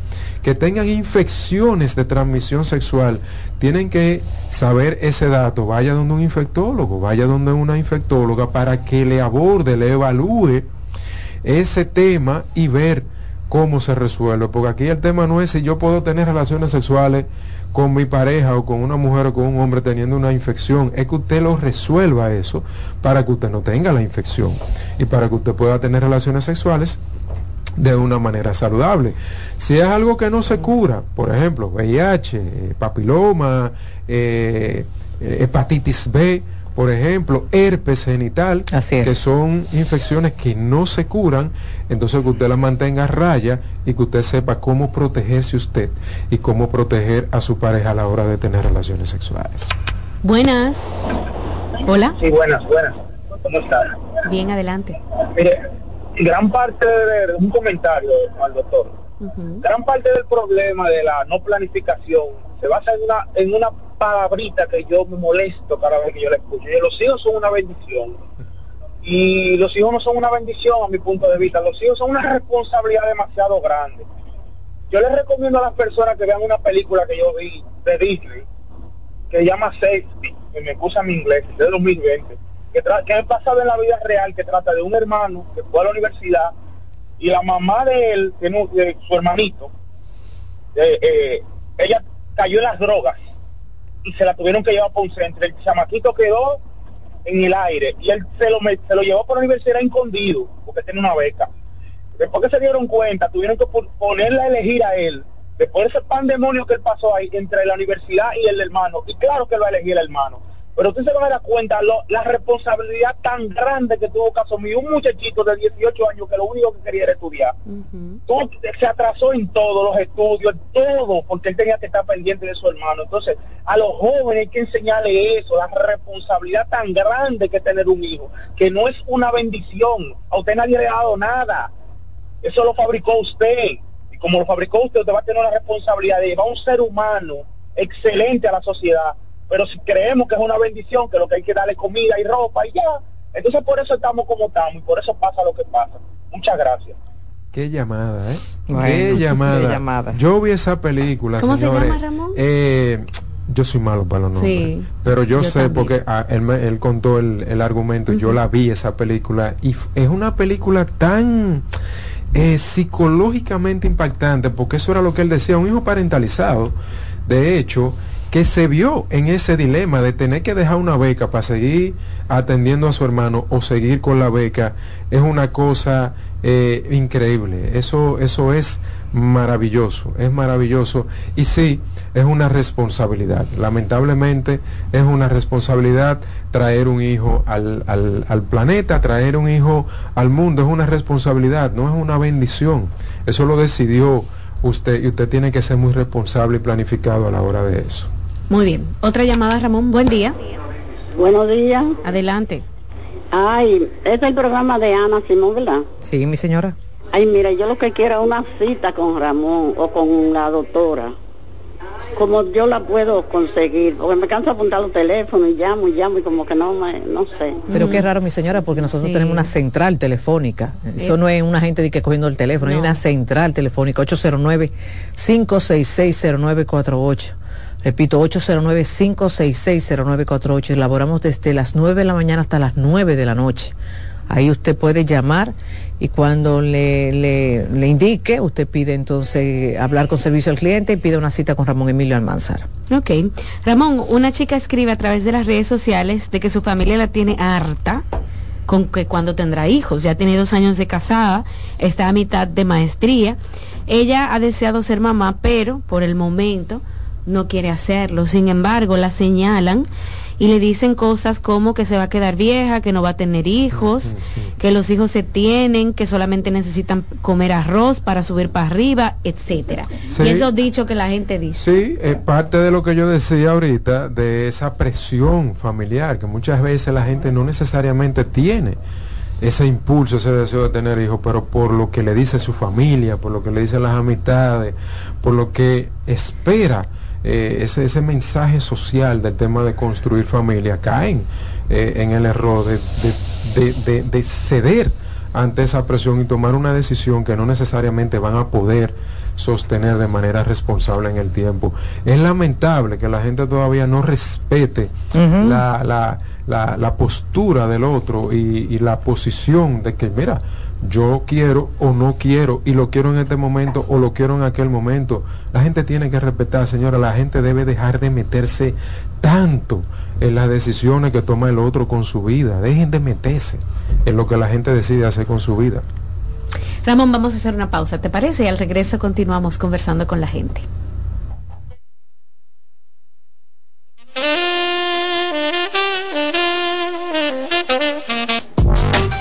que tengan infecciones de transmisión sexual. Tienen que saber ese dato. Vaya donde un infectólogo, vaya donde una infectóloga para que le aborde, le evalúe ese tema y ver cómo se resuelve. Porque aquí el tema no es si yo puedo tener relaciones sexuales con mi pareja o con una mujer o con un hombre teniendo una infección. Es que usted lo resuelva eso para que usted no tenga la infección y para que usted pueda tener relaciones sexuales de una manera saludable. Si es algo que no se cura, por ejemplo, VIH, eh, papiloma, eh, eh, hepatitis B, por ejemplo, herpes genital, que son infecciones que no se curan, entonces que usted la mantenga a raya y que usted sepa cómo protegerse usted y cómo proteger a su pareja a la hora de tener relaciones sexuales. Buenas. Hola. Sí, buenas, buenas. ¿Cómo estás? Bien, adelante. Mire, gran parte de, de un comentario al doctor, gran parte del problema de la no planificación se basa en una, en una palabrita que yo me molesto cada vez que yo la escucho. Y los hijos son una bendición. Y los hijos no son una bendición a mi punto de vista. Los hijos son una responsabilidad demasiado grande. Yo les recomiendo a las personas que vean una película que yo vi de Disney, que se llama Safety, que me excusa mi inglés, de 2020, que, que es basado en la vida real, que trata de un hermano que fue a la universidad y la mamá de él, de su hermanito, eh, eh, ella cayó en las drogas y se la tuvieron que llevar por un centro. El chamaquito quedó en el aire y él se lo, se lo llevó por la universidad escondido porque tenía una beca. Después que se dieron cuenta, tuvieron que po- ponerle a elegir a él. Después de ese pandemonio que él pasó ahí entre la universidad y el hermano, y claro que lo elegí el hermano, pero usted se va a dar cuenta lo- la responsabilidad tan grande que tuvo que asumir un muchachito de 18 años que lo único que quería era estudiar. Todo- se atrasó en todo, los estudios, en todo, porque él tenía que estar pendiente de su hermano. Entonces, a los jóvenes hay que enseñarle eso, la responsabilidad tan grande que tener un hijo, que no es una bendición, a usted nadie le ha dado nada, eso lo fabricó usted, y como lo fabricó usted, usted va a tener una responsabilidad de llevar un ser humano excelente a la sociedad, pero si creemos que es una bendición, que lo que hay que darle comida y ropa y ya, entonces por eso estamos como estamos y por eso pasa lo que pasa. Muchas gracias. Qué llamada, ¿eh? Bueno, qué llamada. qué llamada. Yo vi esa película, ¿Cómo se llama, Ramón? Eh, yo soy malo para los nombres. Sí, pero yo, yo sé también. porque ah, él, me- él contó el, el argumento, yo la vi esa película y es una película tan eh, psicológicamente impactante porque eso era lo que él decía, un hijo parentalizado, de hecho, que se vio en ese dilema de tener que dejar una beca para seguir atendiendo a su hermano o seguir con la beca, es una cosa eh, increíble. Eso, eso es maravilloso, es maravilloso. Y sí, es una responsabilidad. Lamentablemente es una responsabilidad traer un hijo al, al, al planeta, traer un hijo al mundo, es una responsabilidad, no es una bendición. Eso lo decidió usted y usted tiene que ser muy responsable y planificado a la hora de eso. Muy bien. Otra llamada, Ramón. Buen día. Buenos días. Adelante. Ay, es el programa de Ana Simón, ¿verdad? Sí, mi señora. Ay, mira, yo lo que quiero es una cita con Ramón o con la doctora. Como yo la puedo conseguir, porque me canso de apuntar los teléfonos y llamo y llamo y como que no me, no sé. Pero qué raro, mi señora, porque nosotros Sí. tenemos una central telefónica. Eso no es una gente de que cogiendo el teléfono, hay No. una central telefónica, 809-566-0948. Repito, 809-566-0948. Elaboramos desde las 9 de la mañana hasta las 9 de la noche. Ahí usted puede llamar y cuando le, le, indique, usted pide entonces hablar con servicio al cliente y pide una cita con Ramón Emilio Almanzar. Ok. Ramón, una chica escribe a través de las redes sociales de que su familia la tiene harta con que cuando tendrá hijos. Ya tiene dos años de casada, está a mitad de maestría. Ella ha deseado ser mamá, pero por el momento no quiere hacerlo. Sin embargo, la señalan y le dicen cosas como que se va a quedar vieja, que no va a tener hijos, que los hijos se tienen, que solamente necesitan comer arroz para subir para arriba, etcétera. Sí. Y esos dichos que la gente dice. Sí, es parte de lo que yo decía ahorita, de esa presión familiar, que muchas veces la gente no necesariamente tiene ese impulso, ese deseo de tener hijos, pero por lo que le dice su familia, por lo que le dicen las amistades, por lo que espera eh, ese, ese mensaje social del tema de construir familia, caen eh, en el error de, de- de- de- de ceder ante esa presión y tomar una decisión que no necesariamente van a poder sostener de manera responsable en el tiempo. Es lamentable que la gente todavía no respete la- la- la postura del otro y, y la posición de que, mira, yo quiero o no quiero y lo quiero en este momento o lo quiero en aquel momento. La gente tiene que respetar, señora, la gente debe dejar de meterse tanto en las decisiones que toma el otro con su vida. Dejen de meterse en lo que la gente decide hacer con su vida. Ramón, vamos a hacer una pausa, ¿te parece? Y al regreso continuamos conversando con la gente.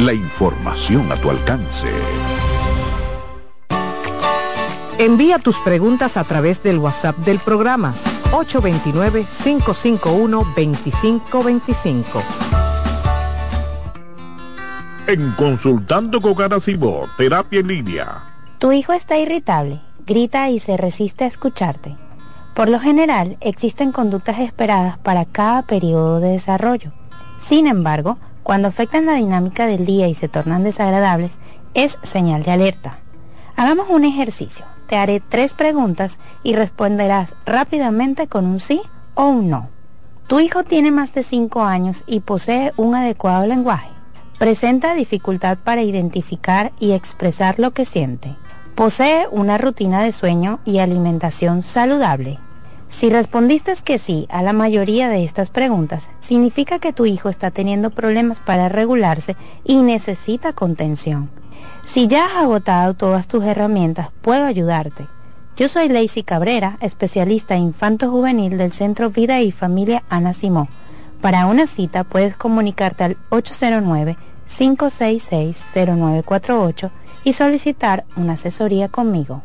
La información a tu alcance. Envía tus preguntas a través del WhatsApp del programa 829-551-2525. En Consultando con Ana Simó, terapia en línea. Tu hijo está irritable, grita y se resiste a escucharte. Por lo general, existen conductas esperadas para cada periodo de desarrollo. Sin embargo, cuando afectan la dinámica del día y se tornan desagradables, es señal de alerta. Hagamos un ejercicio. Te haré tres preguntas y responderás rápidamente con un sí o un no. Tu hijo tiene más de 5 años y posee un adecuado lenguaje. Presenta dificultad para identificar y expresar lo que siente. Posee una rutina de sueño y alimentación saludable. Si respondiste que sí a la mayoría de estas preguntas, significa que tu hijo está teniendo problemas para regularse y necesita contención. Si ya has agotado todas tus herramientas, puedo ayudarte. Yo soy Lacey Cabrera, especialista infanto-juvenil del Centro Vida y Familia Ana Simó. Para una cita puedes comunicarte al 809-566-0948 y solicitar una asesoría conmigo.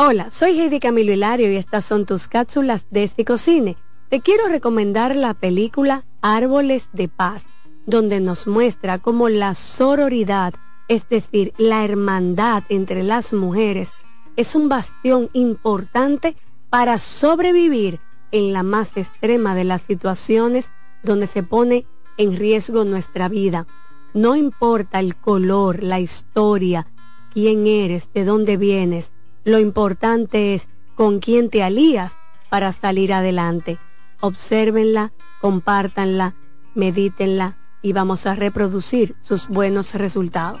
Hola, soy Heidi Camilo Hilario y estas son tus cápsulas de Cine. Te quiero recomendar la película Árboles de Paz, donde nos muestra cómo la sororidad, es decir, la hermandad entre las mujeres, es un bastión importante para sobrevivir en la más extrema de las situaciones donde se pone en riesgo nuestra vida. No importa el color, la historia, quién eres, de dónde vienes, lo importante es con quién te alías para salir adelante. Obsérvenla, compártanla, medítenla y vamos a reproducir sus buenos resultados.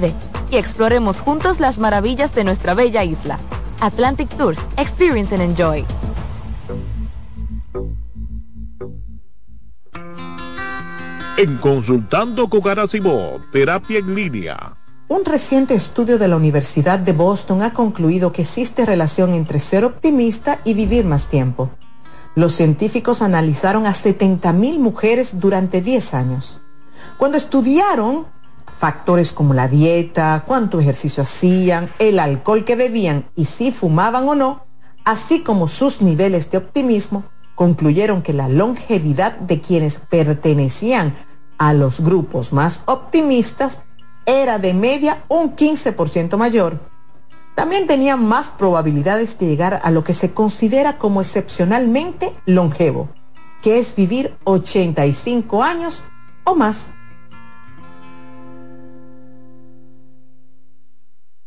Y exploremos juntos las maravillas de nuestra bella isla. Atlantic Tours, experience and enjoy. En Consultando con Garacimo, terapia en línea. Un reciente estudio de la Universidad de Boston ha concluido que existe relación entre ser optimista y vivir más tiempo. Los científicos analizaron a 70.000 mujeres durante 10 años. Cuando estudiaron factores como la dieta, cuánto ejercicio hacían, el alcohol que bebían y si fumaban o no, así como sus niveles de optimismo, concluyeron que la longevidad de quienes pertenecían a los grupos más optimistas era de media un 15% mayor. También tenían más probabilidades de llegar a lo que se considera como excepcionalmente longevo, que es vivir 85 años o más.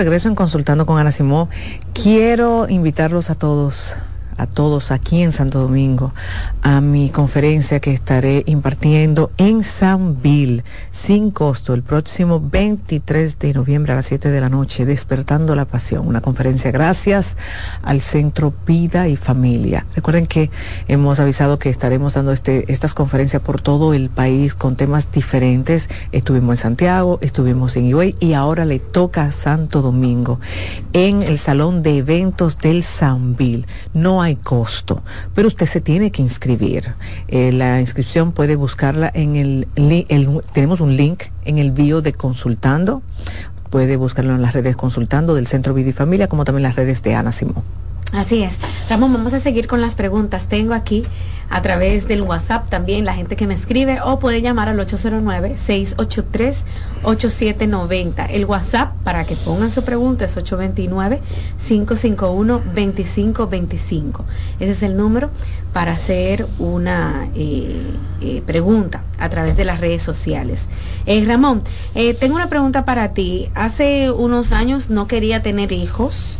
Regreso en Consultando con Ana Simó. Quiero invitarlos a todos a todos aquí en Santo Domingo a mi conferencia que estaré impartiendo en Sanville sin costo el próximo 23 de noviembre a las 7 de la noche, Despertando la Pasión, una conferencia gracias al Centro Vida y Familia. Recuerden que hemos avisado que estaremos dando este, estas conferencias por todo el país con temas diferentes. Estuvimos en Santiago, estuvimos en Higüey y ahora le toca Santo Domingo en el Salón de Eventos del Sanville. No hay costo, pero usted se tiene que inscribir. Eh, la inscripción puede buscarla en el, el, tenemos un link en el bio de Consultando, puede buscarlo en las redes Consultando del Centro Vida y Familia, como también las redes de Ana Simón. Así es. Ramón, vamos a seguir con las preguntas. Tengo aquí a través del WhatsApp también la gente que me escribe o puede llamar al 809-683-8790. El WhatsApp para que pongan su pregunta es 829-551-2525. Ese es el número para hacer una eh, eh, pregunta a través de las redes sociales. Eh, Ramón, tengo una pregunta para ti. Hace unos años no quería tener hijos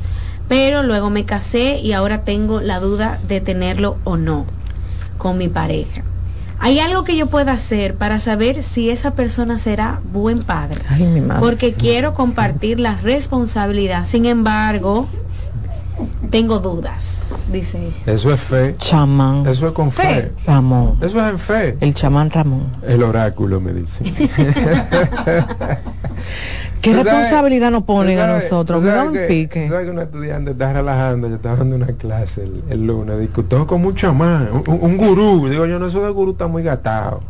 pero luego me casé y ahora tengo la duda de tenerlo o no con mi pareja. ¿Hay algo que yo pueda hacer para saber si esa persona será buen padre? Ay, mi madre. Porque quiero compartir la responsabilidad. Sin embargo, tengo dudas, dice ella. Eso es fe. Chamán. Eso es con fe. fe. Ramón. Eso es en fe. El chamán Ramón. El oráculo me dice. ¿Qué responsabilidad nos ponen a nosotros? Me da un pique. ¿Sabes que un estudiante está relajando? Yo estaba dando una clase el, el lunes. Discutió con mucho más. Un, un, gurú. Digo yo, no, eso de gurú está muy gatado.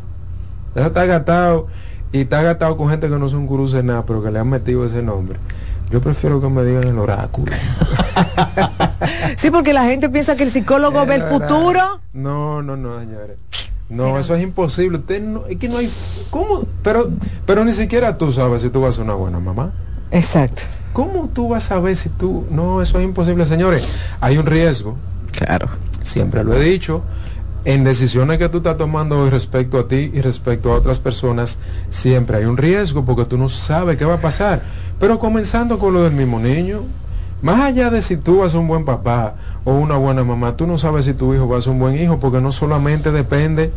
Eso está gatado. Y está gatado con gente que no son gurús de nada, pero que le han metido ese nombre. Yo prefiero que me digan el oráculo. sí, porque la gente piensa que el psicólogo ve el futuro. No, no, no, señores. No, eso es imposible. Usted no, es que no hay... ¿Cómo? Pero, pero ni siquiera tú sabes si tú vas a ser una buena mamá. Exacto. ¿Cómo tú vas a saber si tú... No, eso es imposible, señores. Hay un riesgo. Claro. Siempre lo he dicho. En decisiones que tú estás tomando respecto a ti y respecto a otras personas, siempre hay un riesgo porque tú no sabes qué va a pasar. Pero comenzando con lo del mismo niño, más allá de si tú vas a un buen papá o una buena mamá, tú no sabes si tu hijo va a ser un buen hijo porque no solamente depende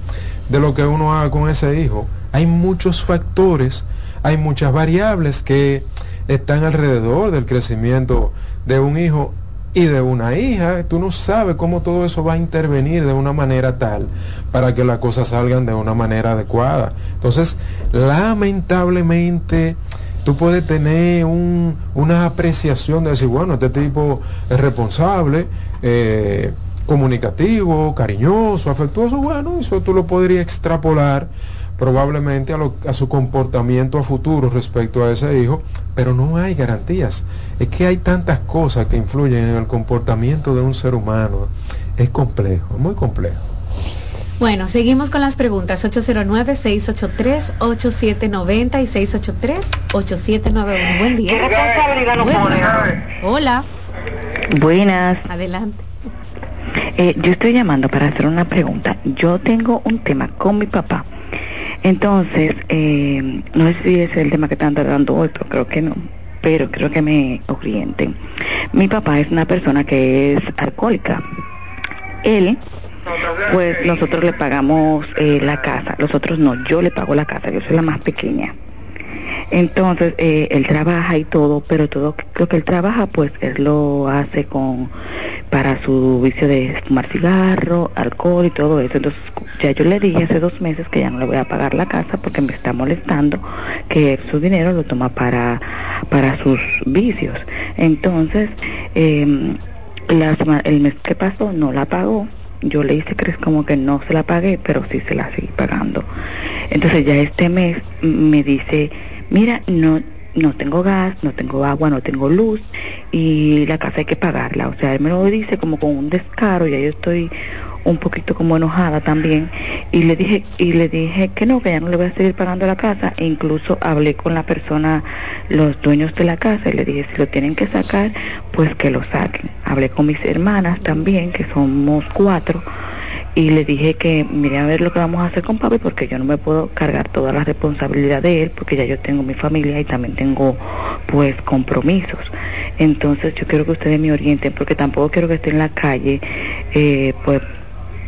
de lo que uno haga con ese hijo. Hay muchos factores, hay muchas variables que están alrededor del crecimiento de un hijo y de una hija, tú no sabes cómo todo eso va a intervenir de una manera tal para que las cosas salgan de una manera adecuada. Entonces, lamentablemente, tú puedes tener un, una apreciación de decir, bueno, este tipo es responsable, eh, comunicativo, cariñoso, afectuoso, bueno, eso tú lo podrías extrapolar probablemente a, lo, a, su comportamiento a futuro respecto a ese hijo, pero no hay garantías. Es que hay tantas cosas que influyen en el comportamiento de un ser humano. Es complejo, muy complejo. Bueno, seguimos con las preguntas. 809-683-8790 y 683-8791. Buen día. Hola. Buenas. Adelante. Eh, yo estoy llamando para hacer una pregunta. Yo tengo un tema con mi papá. Entonces, eh, no sé si es el tema que están tratando pero creo que no. Pero creo que me orienten. Mi papá es una persona que es alcohólica. Él, pues nosotros le pagamos eh, la casa. Los otros no, yo le pago la casa. Yo soy la más pequeña. Entonces, eh, él trabaja y todo, pero todo lo que él trabaja, pues él lo hace con para su vicio de fumar cigarro, alcohol y todo eso. Entonces, ya yo le dije hace dos meses que ya no le voy a pagar la casa porque me está molestando que su dinero lo toma para, para sus vicios. Entonces, eh, el mes que pasó no la pagó yo le hice crees como que no se la pagué, pero sí se la seguí pagando. Entonces ya este mes me dice, mira, no no tengo gas, no tengo agua, no tengo luz y la casa hay que pagarla. O sea, él me lo dice como con un descaro, ya yo estoy un poquito como enojada también. Y le dije y le dije que no que ya no le voy a seguir pagando la casa. E incluso hablé con la persona los dueños de la casa y le dije si lo tienen que sacar pues que lo saquen hablé con mis hermanas también que somos cuatro y le dije que mire a ver lo que vamos a hacer con papi porque yo no me puedo cargar toda la responsabilidad de él porque ya yo tengo mi familia y también tengo pues compromisos entonces yo quiero que ustedes me orienten porque tampoco quiero que esté en la calle eh, pues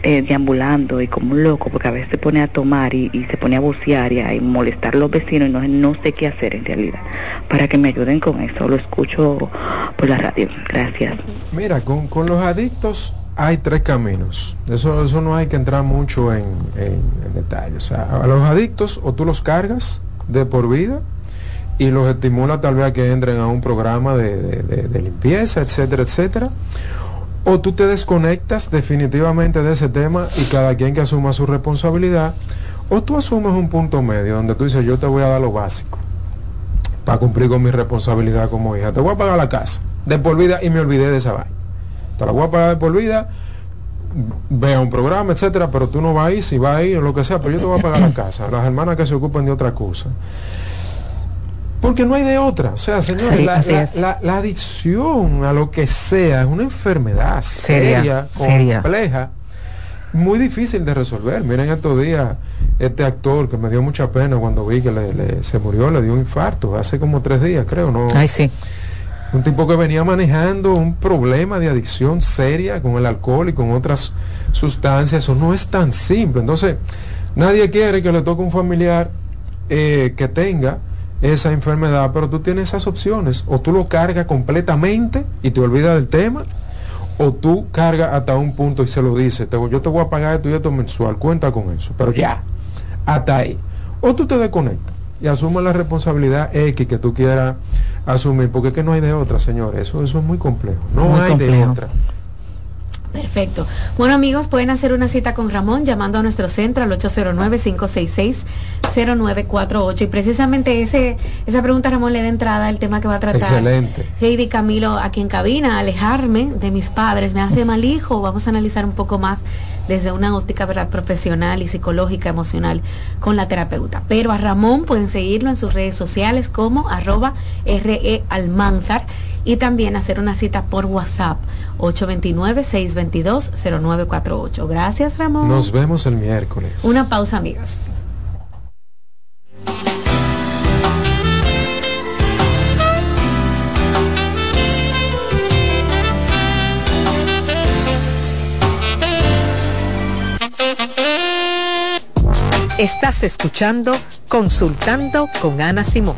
eh, deambulando y como un loco, porque a veces se pone a tomar y, se pone a bucear y a, molestar a los vecinos y no, no sé qué hacer en realidad. Para que me ayuden con eso, lo escucho por la radio. Gracias. Mira, con, con los adictos hay tres caminos. Eso, eso no hay que entrar mucho en, en, detalle. O sea, a los adictos o tú los cargas de por vida y los estimula tal vez a que entren a un programa de limpieza, etcétera, etcétera o tú te desconectas definitivamente de ese tema y cada quien que asuma su responsabilidad, o tú asumes un punto medio donde tú dices yo te voy a dar lo básico para cumplir con mi responsabilidad como hija. Te voy a pagar la casa de por vida y me olvidé de esa vaina. Te la voy a pagar de por vida, vea un programa, etcétera, pero tú no vas a ir, si vas a ir o lo que sea, pero yo te voy a pagar la casa. Las hermanas que se ocupan de otra cosa. Porque no hay de otra. O sea, señores, Sí, la, así la- es. la- la adicción a lo que sea es una enfermedad Seria, seria, seria. compleja, muy difícil de resolver. Miren estos días, este actor que me dio mucha pena cuando vi que le- le- se murió, le dio un infarto, hace como tres días, creo, ¿no? Ay, sí. Un tipo que venía manejando un problema de adicción seria con el alcohol y con otras sustancias. Eso no es tan simple. Entonces, nadie quiere que le toque un familiar eh, que tenga esa enfermedad, pero tú tienes esas opciones. O tú lo cargas completamente y te olvidas del tema, o tú cargas hasta un punto y se lo dices, te, yo te voy a pagar esto y esto mensual, cuenta con eso, pero ya, hasta ahí. O tú te desconectas y asumes la responsabilidad X que tú quieras asumir, porque es que no hay de otra, señores, eso, eso es muy complejo, no Muy hay de otra. Perfecto. Bueno amigos, pueden hacer una cita con Ramón llamando a nuestro centro al 809-566-0948. Y precisamente ese, esa pregunta Ramón le da entrada al tema que va a tratar. Excelente. Heidi Camilo aquí en cabina, alejarme de mis padres, me hace mal hijo, vamos a analizar un poco más desde una óptica ¿verdad? profesional y psicológica, emocional con la terapeuta. Pero a Ramón pueden seguirlo en sus redes sociales como arroba realmanzar y también hacer una cita por WhatsApp 829-622-0948. Gracias Ramón. Nos vemos el miércoles. Una pausa amigos. Estás escuchando Consultando con Ana Simón.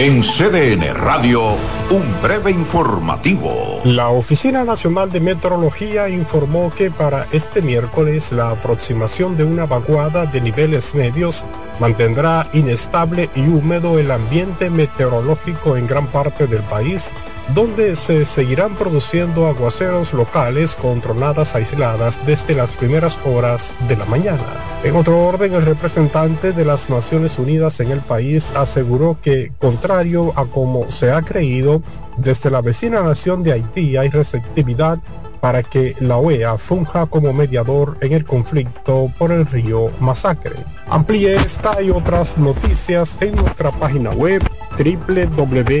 En CDN Radio, un breve informativo. La Oficina Nacional de Meteorología informó que para este miércoles la aproximación de una vaguada de niveles medios mantendrá inestable y húmedo el ambiente meteorológico en gran parte del país donde se seguirán produciendo aguaceros locales con tronadas aisladas desde las primeras horas de la mañana. En otro orden, el representante de las Naciones Unidas en el país aseguró que, contrario a como se ha creído, desde la vecina nación de Haití hay receptividad para que la OEA funja como mediador en el conflicto por el río Masacre. Amplíe esta y otras noticias en nuestra página web www.cdn.com.do.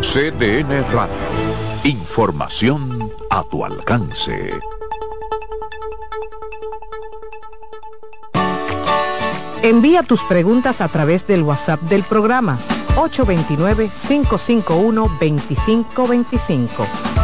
CDN Radio. Información a tu alcance. Envía tus preguntas a través del WhatsApp del programa 829-551-2525.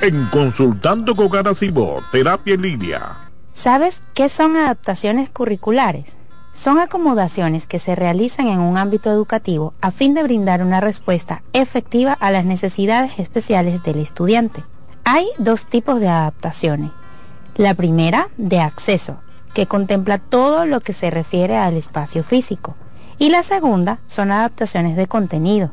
En Consultando con Garacimo, Terapia en Línea. ¿Sabes qué son adaptaciones curriculares? Son acomodaciones que se realizan en un ámbito educativo a fin de brindar una respuesta efectiva a las necesidades especiales del estudiante. Hay dos tipos de adaptaciones. La primera, de acceso, que contempla todo lo que se refiere al espacio físico. Y la segunda son adaptaciones de contenido,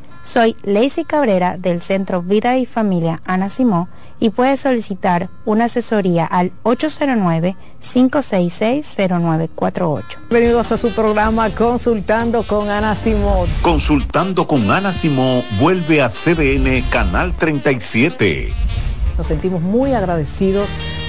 Soy Lacey Cabrera del Centro Vida y Familia Ana Simó y puedes solicitar una asesoría al 809-566-0948. Bienvenidos a su programa Consultando con Ana Simón. Consultando con Ana Simón vuelve a CDN Canal 37. Nos sentimos muy agradecidos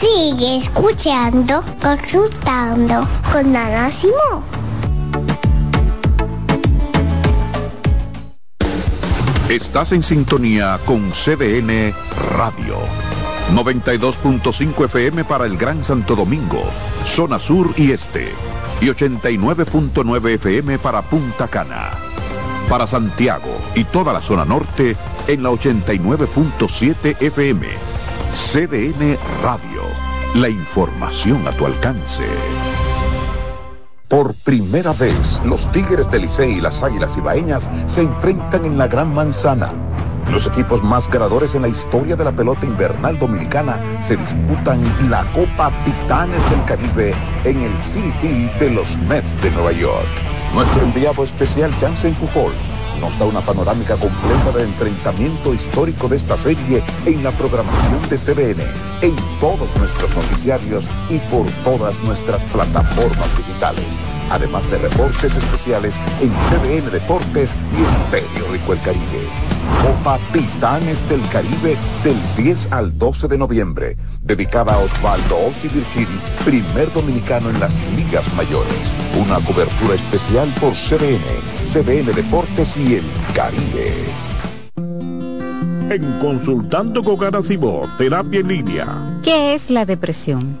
Sigue escuchando, consultando con Ana Simón. Estás en sintonía con CDN Radio. 92.5 FM para el Gran Santo Domingo, zona sur y este, y 89.9 FM para Punta Cana. Para Santiago y toda la zona norte en la 89.7 FM. CDN Radio. La información a tu alcance. Por primera vez, los Tigres del Licey y las Águilas Ibaeñas se enfrentan en la Gran Manzana. Los equipos más ganadores en la historia de la pelota invernal dominicana se disputan la Copa Titanes del Caribe en el City de los Mets de Nueva York. Nuestro enviado especial Jansen Pujols nos da una panorámica completa del enfrentamiento histórico de esta serie en la programación de CDN, en todos nuestros noticiarios y por todas nuestras plataformas digitales, además de reportes especiales en CDN Deportes y en Periódico El Caribe. Copa Titanes del Caribe del 10 al 12 de noviembre, dedicada a Osvaldo Ossi Virgil, primer dominicano en las ligas mayores. Una cobertura especial por CDN, CDN Deportes y El Caribe. En Consultando con Garacimo, Terapia en Línea. ¿Qué es la depresión?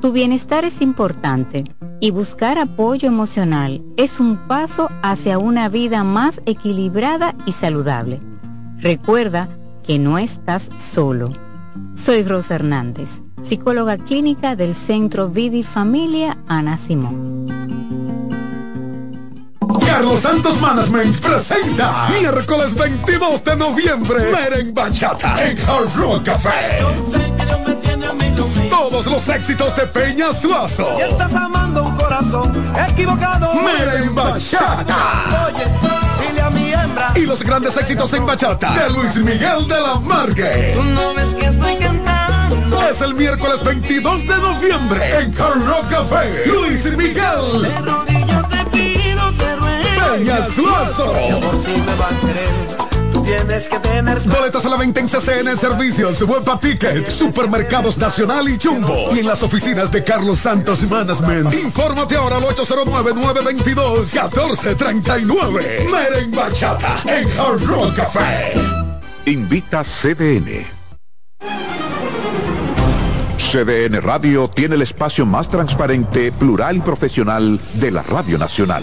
Tu bienestar es importante y buscar apoyo emocional es un paso hacia una vida más equilibrada y saludable. Recuerda que no estás solo. Soy Rosa Hernández psicóloga clínica del Centro Vidi Familia Ana Simón. Carlos Santos Management presenta miércoles 22 de noviembre Meren Bachata en Hard Rock Café. Todos los éxitos de Peña Suazo. Y estás amando un corazón equivocado. Meren Bachata. Oye, dile a mi hembra. Y los grandes éxitos en bachata de Luis Miguel de la Margue. Tú no ves que estoy cantando. Es el miércoles 22 de noviembre en Hard Rock Café. Luis Miguel. De rodillas te pido, te ruego. Peña Suazo. Mi amor, si me va a querer. Tienes que tener. Boletas a la venta en CCN Servicios, Huepa Ticket, Supermercados Nacional y Jumbo. Y en las oficinas de Carlos Santos Management. Infórmate ahora al 809-922-1439. Meren Bachata en Hard Rock Café. Invita CDN. CDN Radio tiene el espacio más transparente, plural y profesional de la Radio Nacional.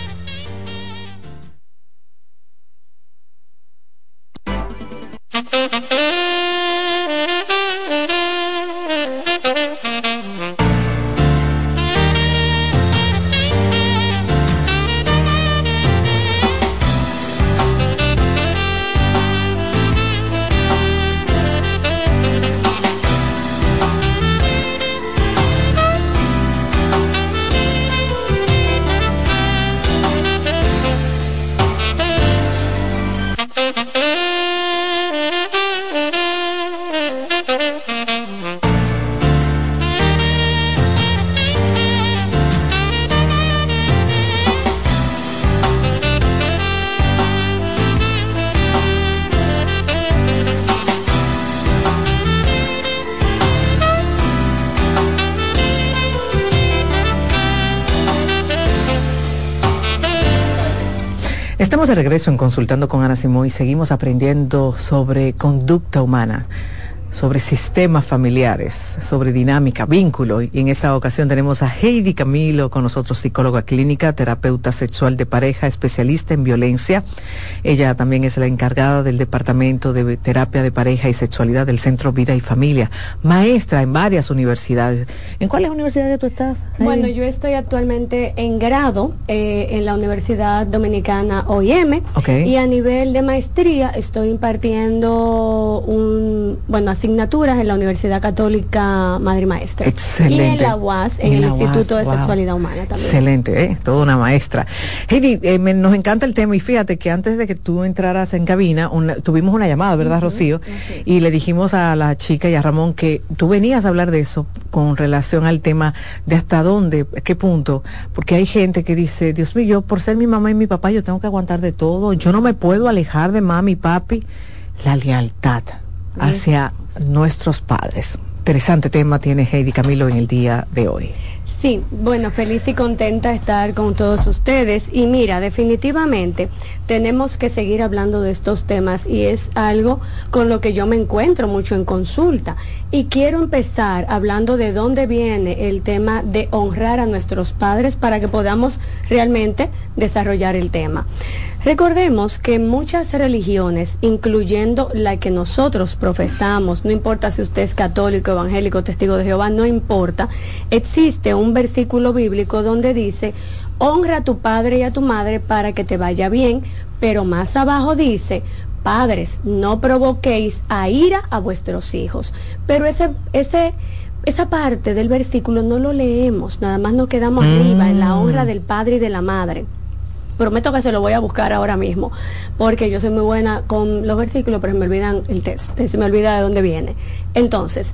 Regreso en Consultando con Ana Simón y seguimos aprendiendo sobre conducta humana, sobre sistemas familiares, sobre dinámica, vínculo. Y en esta ocasión tenemos a Heidi Camilo con nosotros, psicóloga clínica, terapeuta sexual de pareja, especialista en violencia. Ella también es la encargada del Departamento de Terapia de Pareja y Sexualidad del Centro Vida y Familia, maestra en varias universidades. ¿En cuáles universidades tú estás? Heidi? Bueno, yo estoy actualmente en grado eh, en la Universidad Dominicana OIM Ok. y a nivel de maestría estoy impartiendo un, bueno, asignaturas en la Universidad Católica Madre Maestra. Excelente. Y en la UAS, en, En el Instituto UAS, de wow. Sexualidad Humana también. Excelente, ¿eh? toda una maestra. Heidi, eh, me- nos encanta el tema y fíjate que antes de que tú entraras en cabina, una- tuvimos una llamada, ¿verdad, Rocío? Y le dijimos a la chica y a Ramón que tú venías a hablar de eso con relación al tema de hasta dónde, qué punto, porque hay gente que dice, Dios mío, yo por ser mi mamá y mi papá, yo tengo que aguantar de todo, yo no me puedo alejar de mami y papi. La lealtad hacia nuestros padres. Interesante tema tiene Heidi Camilo en el día de hoy. Sí, bueno, feliz y contenta de estar con todos ustedes. Y mira, definitivamente tenemos que seguir hablando de estos temas y es algo con lo que yo me encuentro mucho en consulta. Y quiero empezar hablando de dónde viene el tema de honrar a nuestros padres para que podamos realmente desarrollar el tema. Recordemos que muchas religiones, incluyendo la que nosotros profesamos, no importa si usted es católico, evangélico, testigo de Jehová, no importa, existe un versículo bíblico donde dice, honra a tu padre y a tu madre para que te vaya bien, pero más abajo dice, padres, no provoquéis a ira a vuestros hijos. Pero ese, ese, esa parte del versículo no lo leemos, nada más nos quedamos arriba en la honra del padre y de la madre. Prometo que se lo voy a buscar ahora mismo, porque yo soy muy buena con los versículos, pero me olvidan el texto, se me olvida de dónde viene. Entonces,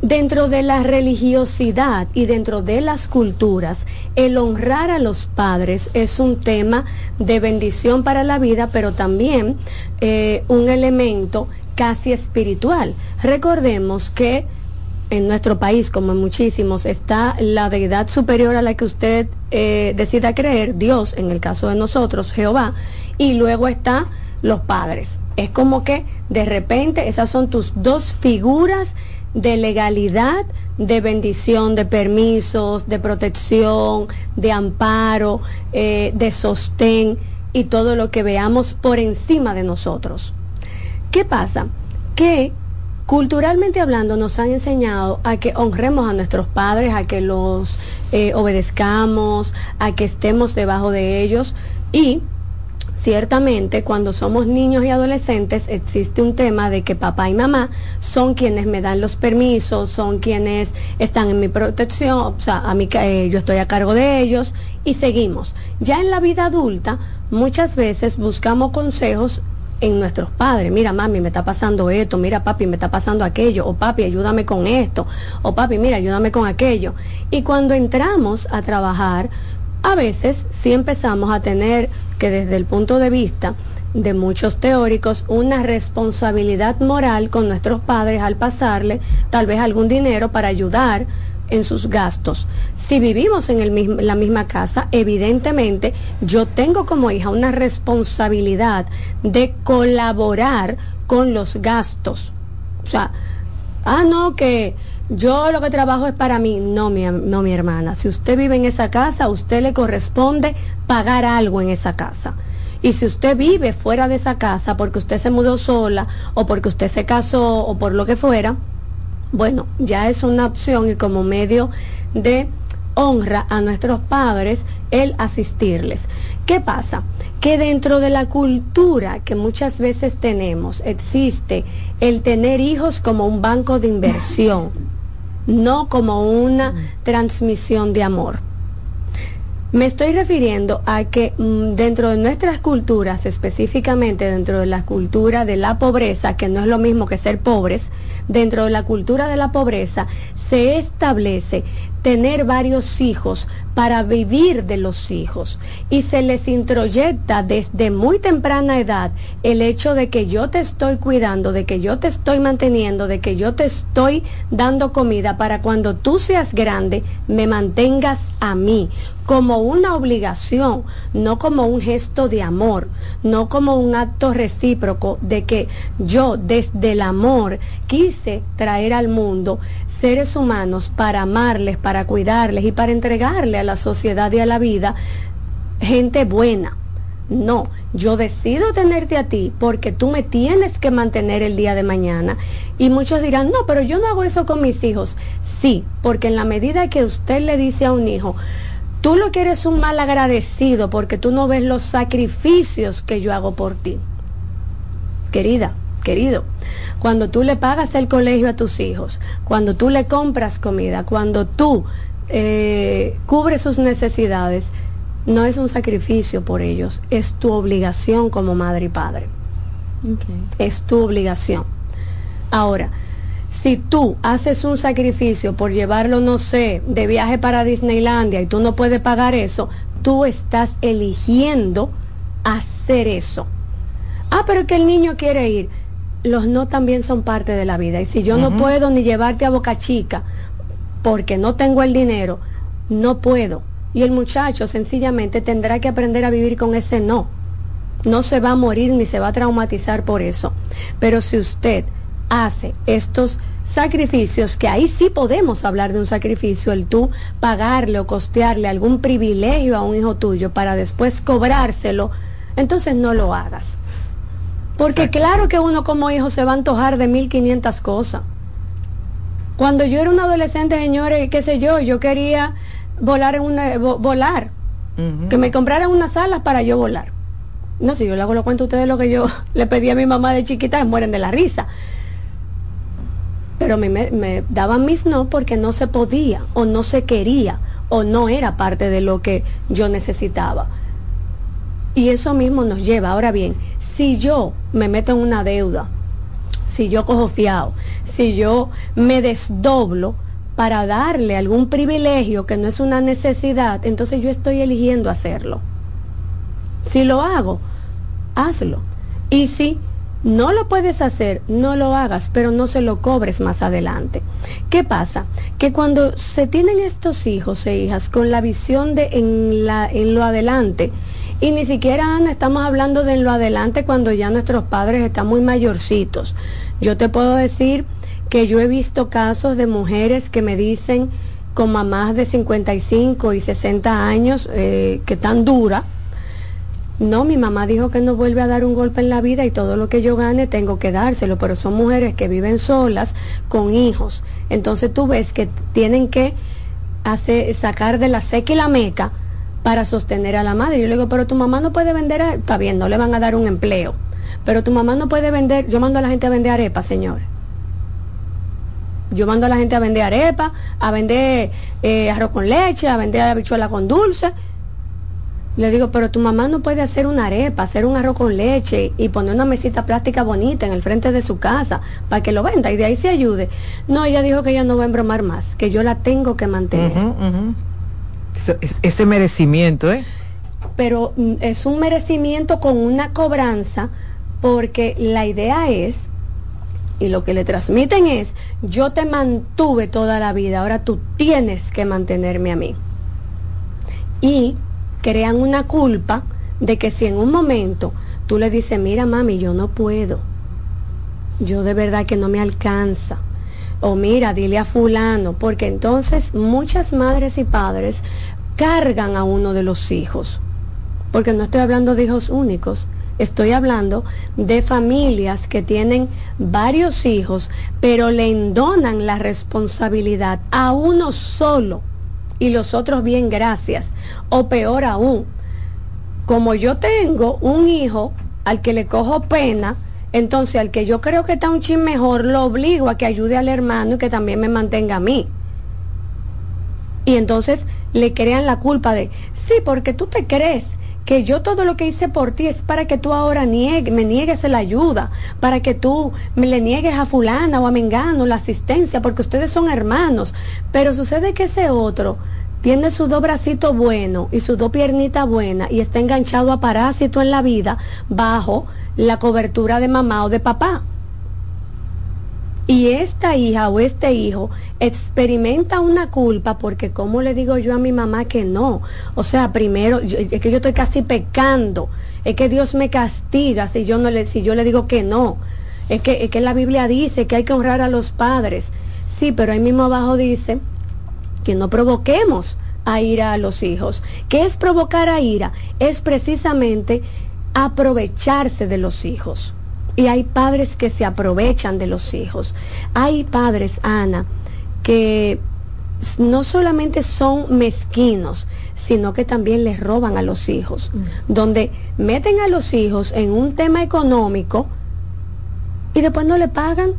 dentro de la religiosidad y dentro de las culturas, el honrar a los padres es un tema de bendición para la vida, pero también eh, un elemento casi espiritual. Recordemos que en nuestro país, como en muchísimos, está la deidad superior a la que usted eh, decida creer, Dios, en el caso de nosotros, Jehová, y luego está los padres. Es como que de repente esas son tus dos figuras de legalidad, de bendición, de permisos, de protección, de amparo, eh, de sostén y todo lo que veamos por encima de nosotros. ¿Qué pasa? Que culturalmente hablando nos han enseñado a que honremos a nuestros padres, a que los eh, obedezcamos, a que estemos debajo de ellos y ciertamente cuando somos niños y adolescentes existe un tema de que papá y mamá son quienes me dan los permisos, son quienes están en mi protección, o sea, a mí, eh, yo estoy a cargo de ellos y seguimos. Ya en la vida adulta muchas veces buscamos consejos en nuestros padres. Mira, mami, me está pasando esto, mira, papi, me está pasando aquello, o papi, ayúdame con esto, o papi, mira, ayúdame con aquello. Y cuando entramos a trabajar, a veces sí empezamos a tener que desde el punto de vista de muchos teóricos una responsabilidad moral con nuestros padres al pasarle tal vez algún dinero para ayudar en sus gastos. Si vivimos en el mismo- la misma casa, evidentemente yo tengo como hija una responsabilidad de colaborar con los gastos. O sea, ah, no, que yo lo que trabajo es para mí. No, mi, no, mi hermana. Si usted vive en esa casa, a usted le corresponde pagar algo en esa casa. Y si usted vive fuera de esa casa porque usted se mudó sola o porque usted se casó o por lo que fuera, bueno, ya es una opción y como medio de honra a nuestros padres el asistirles. ¿Qué pasa? Que dentro de la cultura que muchas veces tenemos existe el tener hijos como un banco de inversión, no como una transmisión de amor. Me estoy refiriendo a que mm, dentro de nuestras culturas, específicamente dentro de la cultura de la pobreza, que no es lo mismo que ser pobres, dentro de la cultura de la pobreza se establece tener varios hijos para vivir de los hijos. Y se les introyecta desde muy temprana edad el hecho de que yo te estoy cuidando, de que yo te estoy manteniendo, de que yo te estoy dando comida para cuando tú seas grande me mantengas a mí como una obligación, no como un gesto de amor, no como un acto recíproco de que yo desde el amor quise traer al mundo seres humanos para amarles, para cuidarles y para entregarle a la sociedad y a la vida gente buena. No, yo decido tenerte a ti porque tú me tienes que mantener el día de mañana. Y muchos dirán, no, pero yo no hago eso con mis hijos. Sí, porque en la medida que usted le dice a un hijo, tú lo que eres un mal agradecido porque tú no ves los sacrificios que yo hago por ti. Querida, querido, cuando tú le pagas el colegio a tus hijos, cuando tú le compras comida, cuando tú eh, cubres sus necesidades, no es un sacrificio por ellos, es tu obligación como madre y padre. Es tu obligación. Ahora, si tú haces un sacrificio por llevarlo, no sé, de viaje para Disneylandia y tú no puedes pagar eso, tú estás eligiendo hacer eso. Ah, pero que el niño quiere ir. Los no también son parte de la vida. Y si yo no puedo ni llevarte a Boca Chica porque no tengo el dinero, no puedo. Y el muchacho sencillamente tendrá que aprender a vivir con ese no. No se va a morir ni se va a traumatizar por eso. Pero si usted hace estos sacrificios, que ahí sí podemos hablar de un sacrificio, el tú pagarle o costearle algún privilegio a un hijo tuyo para después cobrárselo, entonces no lo hagas. Porque claro que uno como hijo se va a antojar de 1500 cosas. Cuando yo era un adolescente, señores, qué sé yo, yo quería volar en una vo- volar, que me compraran unas alas para yo volar. No sé, yo le hago lo cuento a ustedes lo que yo le pedí a mi mamá de chiquita, mueren de la risa. Pero me daban mis no porque no se podía o no se quería o no era parte de lo que yo necesitaba. Y eso mismo nos lleva. Ahora bien, si yo me meto en una deuda, si yo cojo fiado, si yo me desdoblo para darle algún privilegio que no es una necesidad, entonces yo estoy eligiendo hacerlo. Si lo hago, hazlo. Y si no lo puedes hacer, no lo hagas, pero no se lo cobres más adelante. ¿Qué pasa? Que cuando se tienen estos hijos e hijas con la visión de en, en lo adelante, y ni siquiera Ana, estamos hablando de lo adelante cuando ya nuestros padres están muy mayorcitos. Yo te puedo decir que yo he visto casos de mujeres que me dicen con mamás de 55 y 60 años eh, que tan dura, no, mi mamá dijo que no vuelve a dar un golpe en la vida y todo lo que yo gane tengo que dárselo, pero son mujeres que viven solas con hijos. Entonces tú ves que tienen que hacer, sacar de la seca y la meca para sostener a la madre. Yo le digo, pero tu mamá no puede vender, a- está bien, no le van a dar un empleo, pero tu mamá no puede vender, yo mando a la gente a vender arepas, señores. Yo mando a la gente a vender arepa, a vender eh, arroz con leche, a vender habichuela con dulce. Le digo, pero tu mamá no puede hacer una arepa, hacer un arroz con leche y poner una mesita plástica bonita en el frente de su casa para que lo venda y de ahí se ayude. No, ella dijo que ella no va a embromar más, que yo la tengo que mantener. Ese merecimiento, ¿eh? pero mm, es un merecimiento con una cobranza porque la idea es y lo que le transmiten es yo te mantuve toda la vida ahora tú tienes que mantenerme a mí. Y crean una culpa de que si en un momento tú le dices mira mami yo no puedo. Yo de verdad que no me alcanza o mira, dile a fulano, porque entonces muchas madres y padres cargan a uno de los hijos, porque no estoy hablando de hijos únicos, estoy hablando de familias que tienen varios hijos, pero le endonan la responsabilidad a uno solo y los otros bien gracias, o peor aún, como yo tengo un hijo al que le cojo pena, entonces al que yo creo que está un chin mejor, lo obligo a que ayude al hermano y que también me mantenga a mí. Y entonces le crean la culpa de, sí, porque tú te crees que yo todo lo que hice por ti es para que tú ahora niegue, me niegues la ayuda, para que tú me le niegues a fulana o a mengano la asistencia, porque ustedes son hermanos. Pero sucede que ese otro tiene sus dos bracitos buenos y sus dos piernitas buenas y está enganchado a parásito en la vida bajo la cobertura de mamá o de papá. Y esta hija o este hijo experimenta una culpa porque ¿cómo le digo yo a mi mamá que no? O sea, primero, yo- es que yo estoy casi pecando, es que Dios me castiga si yo no le, si yo le digo que no. Es que, es que la Biblia dice que hay que honrar a los padres. Sí, pero ahí mismo abajo dice que no provoquemos a ira a los hijos. ¿Qué es provocar a ira? Es precisamente aprovecharse de los hijos. Y hay padres que se aprovechan de los hijos. Hay padres, Ana, que no solamente son mezquinos, sino que también les roban a los hijos, donde meten a los hijos en un tema económico y después no le pagan.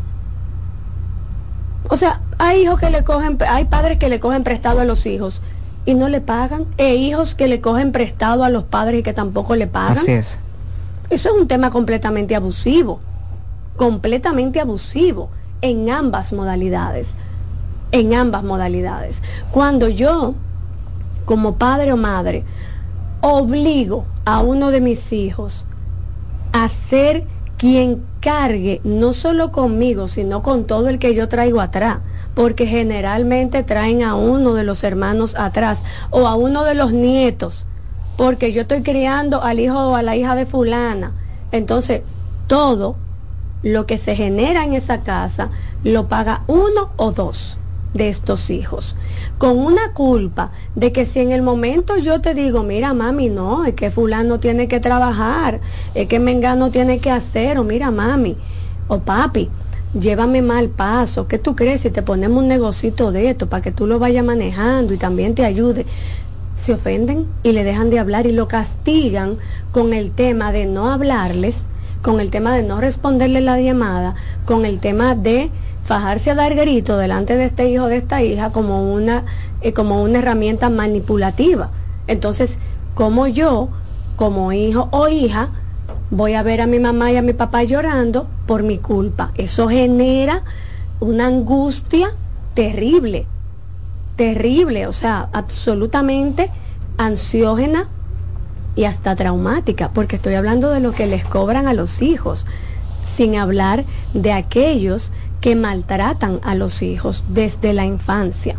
O sea, hay hijos que le cogen, hay padres que le cogen prestado a los hijos y no le pagan, e hijos que le cogen prestado a los padres y que tampoco le pagan. Así es. Eso es un tema completamente abusivo, completamente abusivo en ambas modalidades, en ambas modalidades. Cuando yo, como padre o madre, obligo a uno de mis hijos a ser quien cargue no solo conmigo, sino con todo el que yo traigo atrás, porque generalmente traen a uno de los hermanos atrás o a uno de los nietos, porque yo estoy criando al hijo o a la hija de fulana. Entonces, todo lo que se genera en esa casa lo paga uno o dos de estos hijos, con una culpa de que si en el momento yo te digo, mira mami, no, es que fulano tiene que trabajar, es que mengano tiene que hacer, o mira mami, o papi, llévame mal paso, ¿qué tú crees si te ponemos un negocito de esto para que tú lo vayas manejando y también te ayude? Se ofenden y le dejan de hablar y lo castigan con el tema de no hablarles, con el tema de no responderle la llamada, con el tema de fajarse a dar grito delante de este hijo de esta hija como una, eh, como una herramienta manipulativa. Entonces, como yo, como hijo o hija, voy a ver a mi mamá y a mi papá llorando por mi culpa. Eso genera una angustia terrible, terrible, o sea, absolutamente ansiógena y hasta traumática, porque estoy hablando de lo que les cobran a los hijos, sin hablar de aquellos que maltratan a los hijos desde la infancia.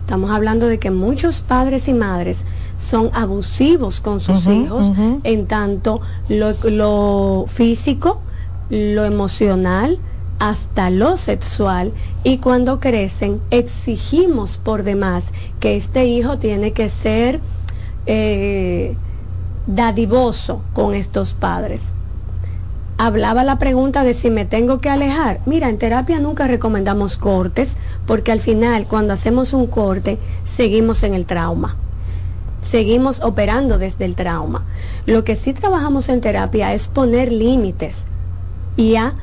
Estamos hablando de que muchos padres y madres son abusivos con sus hijos en tanto lo, lo físico, lo emocional, hasta lo sexual y cuando crecen exigimos por demás que este hijo tiene que ser eh, dadivoso con estos padres. Hablaba la pregunta de si me tengo que alejar. Mira, en terapia nunca recomendamos cortes porque al final cuando hacemos un corte seguimos en el trauma. Seguimos operando desde el trauma. Lo que sí trabajamos en terapia es poner límites y a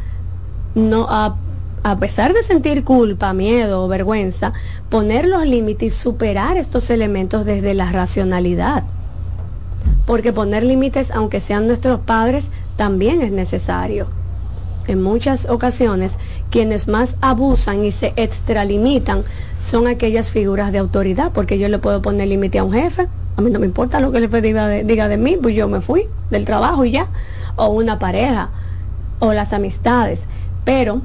no a, a pesar de sentir culpa, miedo o vergüenza, poner los límites y superar estos elementos desde la racionalidad. porque poner límites, aunque sean nuestros padres, también es necesario. En muchas ocasiones, quienes más abusan y se extralimitan son aquellas figuras de autoridad, porque yo le puedo poner límite a un jefe, a mí no me importa lo que el jefe diga de, diga de mí, pues yo me fui del trabajo y ya, o una pareja, o las amistades. Pero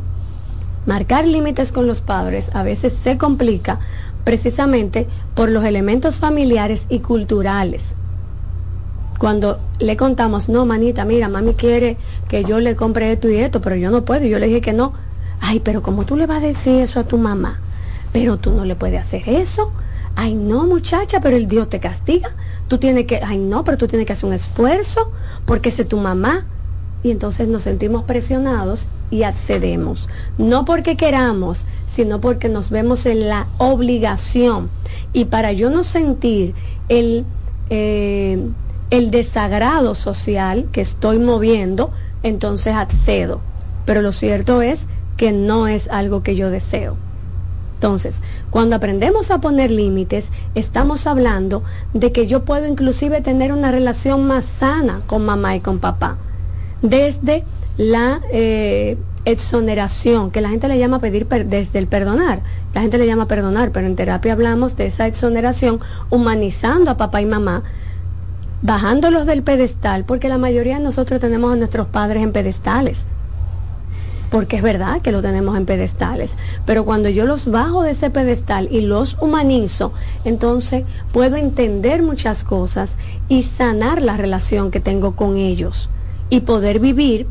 marcar límites con los padres a veces se complica precisamente por los elementos familiares y culturales. Cuando le contamos, no, manita, mira, mami quiere que yo le compre esto y esto, pero yo no puedo, y yo le dije que no. Ay, pero ¿cómo tú le vas a decir eso a tu mamá? Pero tú no le puedes hacer eso. Ay, no, muchacha, pero el Dios te castiga. Tú tienes que, ay, no, pero tú tienes que hacer un esfuerzo porque es tu mamá. Y entonces nos sentimos presionados y accedemos. No porque queramos, sino porque nos vemos en la obligación. Y para yo no sentir el, eh, el desagrado social que estoy moviendo, entonces accedo. Pero lo cierto es que no es algo que yo deseo. Entonces, cuando aprendemos a poner límites, estamos hablando de que yo puedo inclusive tener una relación más sana con mamá y con papá. Desde la eh, exoneración, que la gente le llama pedir desde el perdonar. La gente le llama perdonar, pero en terapia hablamos de esa exoneración humanizando a papá y mamá, bajándolos del pedestal, porque la mayoría de nosotros tenemos a nuestros padres en pedestales porque es verdad que lo tenemos en pedestales, pero cuando yo los bajo de ese pedestal y los humanizo, entonces puedo entender muchas cosas y sanar la relación que tengo con ellos y poder vivir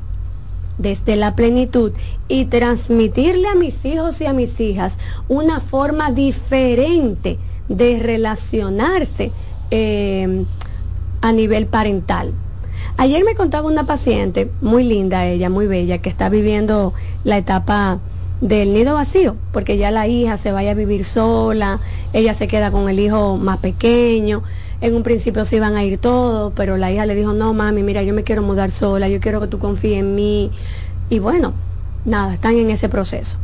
desde la plenitud y transmitirle a mis hijos y a mis hijas una forma diferente de relacionarse eh, a nivel parental. Ayer me contaba una paciente, muy linda ella, muy bella, que está viviendo la etapa del nido vacío, porque ya la hija se vaya a vivir sola, ella se queda con el hijo más pequeño. En un principio se iban a ir todos, pero la hija le dijo, no, mami, mira, yo me quiero mudar sola, yo quiero que tú confíes en mí. Y bueno, nada, están en ese proceso.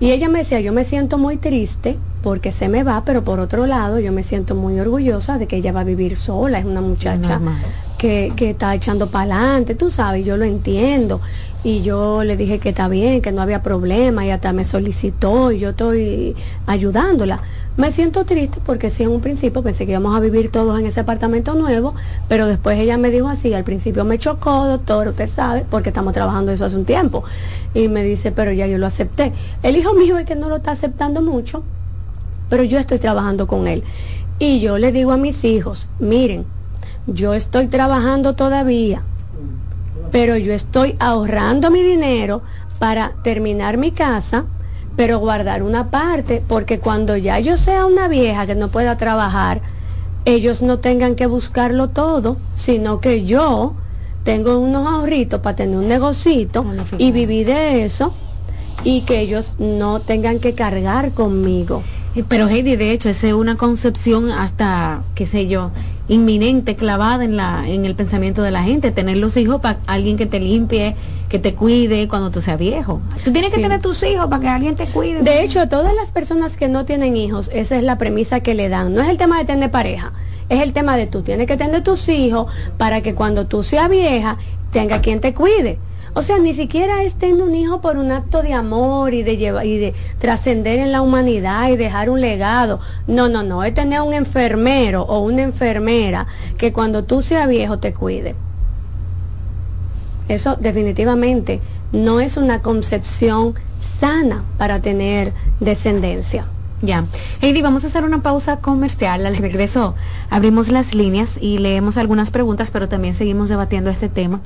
Y ella me decía, yo me siento muy triste porque se me va, pero por otro lado yo me siento muy orgullosa de que ella va a vivir sola, es una muchacha que, que está echando para adelante, tú sabes, yo lo entiendo. Y yo le dije que está bien, que no había problema, y hasta me solicitó y yo estoy ayudándola. Me siento triste porque sí, en un principio pensé que íbamos a vivir todos en ese apartamento nuevo, pero después ella me dijo así, al principio me chocó, doctor, usted sabe, porque estamos trabajando eso hace un tiempo. Y me dice, pero ya yo lo acepté. El hijo mío es que no lo está aceptando mucho, pero yo estoy trabajando con él. Y yo le digo a mis hijos, miren, yo estoy trabajando todavía, pero yo estoy ahorrando mi dinero para terminar mi casa, pero guardar una parte, porque cuando ya yo sea una vieja que no pueda trabajar, ellos no tengan que buscarlo todo, sino que yo tengo unos ahorritos para tener un negocito y vivir de eso y que ellos no tengan que cargar conmigo. Pero Heidi, de hecho, esa es una concepción hasta, qué sé yo, inminente, clavada en la, en el pensamiento de la gente, tener los hijos para alguien que te limpie, que te cuide cuando tú seas viejo. Tú tienes que tener tus hijos para que alguien te cuide. De hecho, a todas las personas que no tienen hijos, esa es la premisa que le dan. No es el tema de tener pareja, es el tema de tú tienes que tener tus hijos para que cuando tú seas vieja tenga quien te cuide. O sea, ni siquiera es tener un hijo por un acto de amor y de llevar y de trascender en la humanidad y dejar un legado. No, no, no, es tener un enfermero o una enfermera que cuando tú seas viejo te cuide. Eso definitivamente no es una concepción sana para tener descendencia. Ya. Heidi, vamos a hacer una pausa comercial. Al regreso abrimos las líneas y leemos algunas preguntas, pero también seguimos debatiendo este tema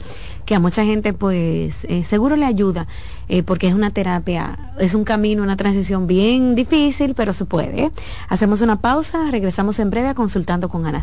que a mucha gente pues eh, seguro le ayuda eh, porque es una terapia, es un camino, una transición bien difícil, pero se puede. Hacemos una pausa, regresamos en breve a consultando con Ana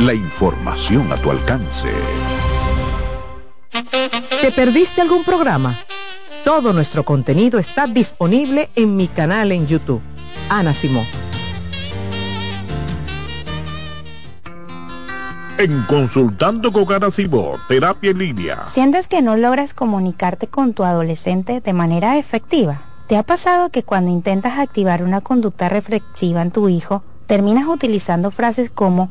La información a tu alcance. ¿Te perdiste algún programa? Todo nuestro contenido está disponible en mi canal en YouTube. Ana Simón. En Consultando con Ana Simón, Terapia en Línea. ¿Sientes que no logras comunicarte con tu adolescente de manera efectiva? ¿Te ha pasado que cuando intentas activar una conducta reflexiva en tu hijo, terminas utilizando frases como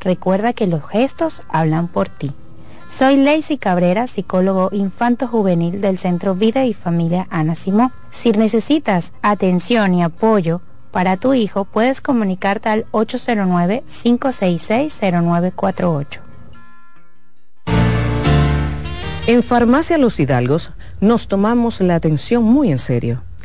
Recuerda que los gestos hablan por ti. Soy Lacey Cabrera, psicólogo infanto-juvenil del Centro Vida y Familia Ana Simó. Si necesitas atención y apoyo para tu hijo, puedes comunicarte al 809-566-0948. En Farmacia Los Hidalgos nos tomamos la atención muy en serio.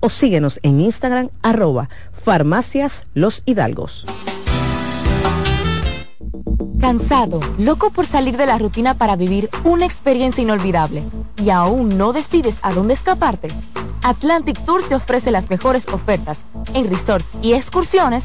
o síguenos en Instagram arroba farmacias los hidalgos. Cansado, loco por salir de la rutina para vivir una experiencia inolvidable y aún no decides a dónde escaparte. Atlantic Tours te ofrece las mejores ofertas en resorts y excursiones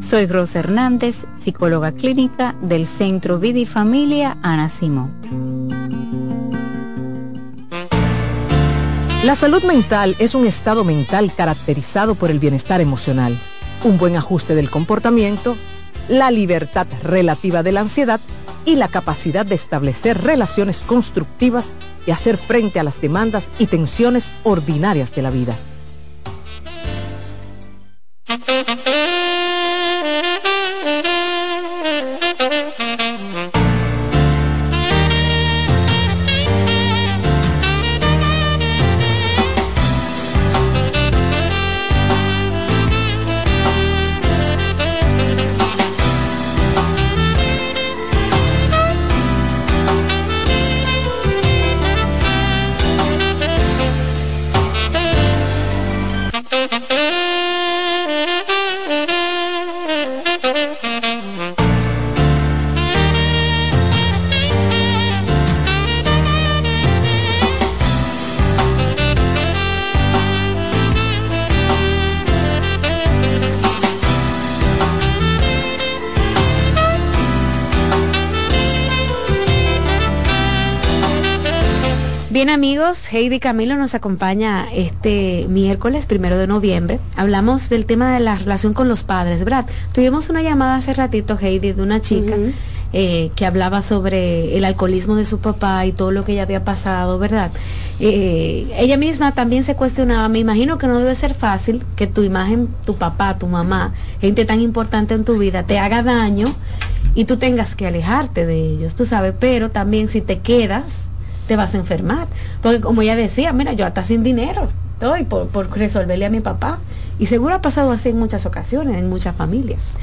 Soy Rosa Hernández, psicóloga clínica del Centro Vida y Familia Ana Simón. La salud mental es un estado mental caracterizado por el bienestar emocional, un buen ajuste del comportamiento, la libertad relativa de la ansiedad y la capacidad de establecer relaciones constructivas y hacer frente a las demandas y tensiones ordinarias de la vida. Bien amigos, Heidi Camilo nos acompaña este miércoles primero de noviembre. Hablamos del tema de la relación con los padres, ¿verdad? Tuvimos una llamada hace ratito, Heidi, de una chica eh, que hablaba sobre el alcoholismo de su papá y todo lo que ella había pasado, ¿verdad? Eh, ella misma también se cuestionaba, me imagino que no debe ser fácil que tu imagen, tu papá, tu mamá, gente tan importante en tu vida, te haga daño y tú tengas que alejarte de ellos, tú sabes, pero también si te quedas, te vas a enfermar. Porque como ella decía, mira, yo hasta sin dinero estoy por, por resolverle a mi papá. Y seguro ha pasado así en muchas ocasiones, en muchas familias.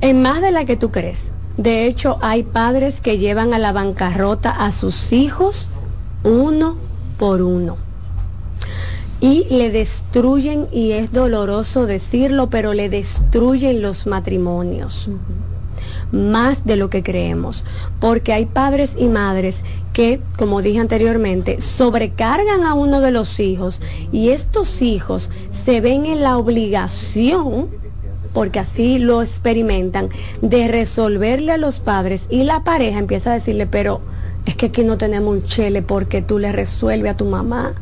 En más de la que tú crees. De hecho, hay padres que llevan a la bancarrota a sus hijos uno por uno. Y le destruyen, y es doloroso decirlo, pero le destruyen los matrimonios. Más de lo que creemos. Porque hay padres y madres que, como dije anteriormente, sobrecargan a uno de los hijos y estos hijos se ven en la obligación porque así lo experimentan, de resolverle a los padres y la pareja empieza a decirle, pero es que aquí no tenemos un chele porque tú le resuelves a tu mamá,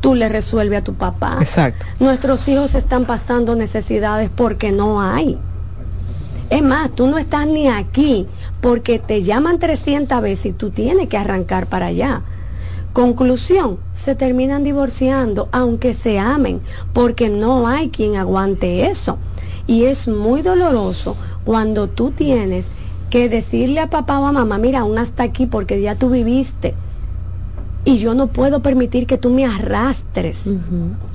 tú le resuelves a tu papá. Exacto. Nuestros hijos están pasando necesidades porque no hay. Es más, tú no estás ni aquí porque te llaman 300 veces y tú tienes que arrancar para allá. Conclusión, se terminan divorciando aunque se amen porque no hay quien aguante eso. Y es muy doloroso cuando tú tienes que decirle a papá o a mamá, mira, aún hasta aquí porque ya tú viviste. Y yo no puedo permitir que tú me arrastres,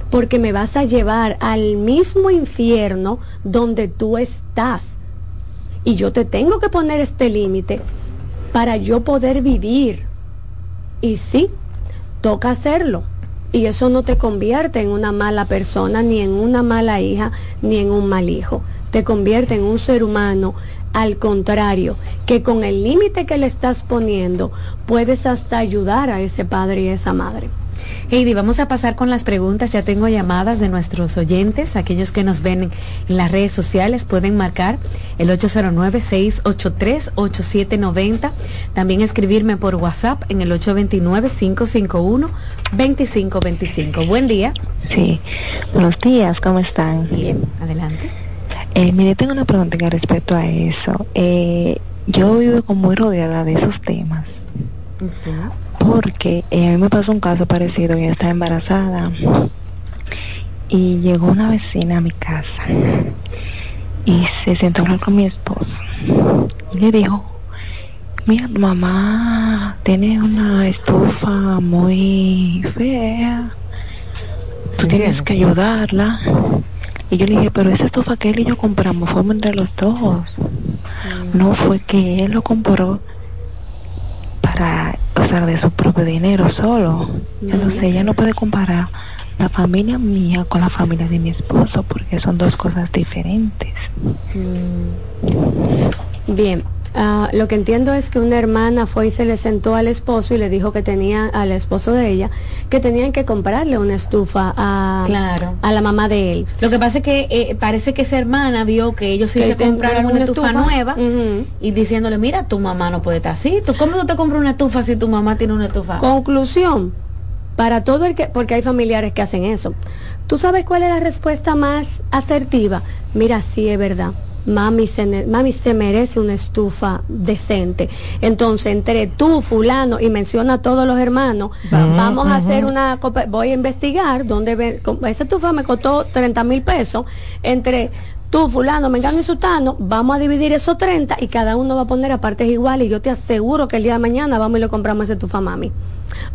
porque me vas a llevar al mismo infierno donde tú estás. Y yo te tengo que poner este límite para yo poder vivir. Y sí, toca hacerlo. Y eso no te convierte en una mala persona, ni en una mala hija, ni en un mal hijo. Te convierte en un ser humano, al contrario, que con el límite que le estás poniendo, puedes hasta ayudar a ese padre y esa madre. Heidi, vamos a pasar con las preguntas. Ya tengo llamadas de nuestros oyentes. Aquellos que nos ven en las redes sociales pueden marcar el 809-683-8790. También escribirme por WhatsApp en el 829-551-2525. Buen día. Sí, buenos días, ¿cómo están? Bien, adelante. Eh, mire, tengo una pregunta respecto a eso. Eh, yo vivo como muy rodeada de esos temas. Porque eh, a mí me pasó un caso parecido, yo estaba embarazada y llegó una vecina a mi casa y se sentó a hablar con mi esposo y le dijo, mira, mamá tiene una estufa muy fea, tú tienes que ayudarla. Y yo le dije, pero esa estufa que él y yo compramos fue entre los dos. No fue que él lo compró para, o de su propio dinero solo. Entonces ella no puede comparar la familia mía con la familia de mi esposo porque son dos cosas diferentes. Bien, ah, lo que entiendo es que una hermana fue y se le sentó al esposo y le dijo que tenía, al esposo de ella, que tenían que comprarle una estufa a, Claro. a la mamá de él. Lo que pasa es que eh, parece que esa hermana vio que ellos sí Que se compraron una estufa. nueva y diciéndole, mira, tu mamá no puede estar así. ¿Tú, ¿Cómo tú te compras una estufa si tu mamá tiene una estufa? Conclusión, para todo el que, porque hay familiares que hacen eso. ¿Tú sabes cuál es la respuesta más asertiva? Mira, sí es verdad. Mami se, mami se merece una estufa decente. Entonces, entre tú, fulano, y menciona a todos los hermanos, Vamos. vamos a hacer una... copa- Voy a investigar dónde... ve- Esa estufa me costó 30 mil pesos. Entre tú, fulano, mengano y sutano, vamos a dividir esos 30 y cada uno va a poner a partes iguales y yo te aseguro que el día de mañana vamos y le compramos esa estufa a mami.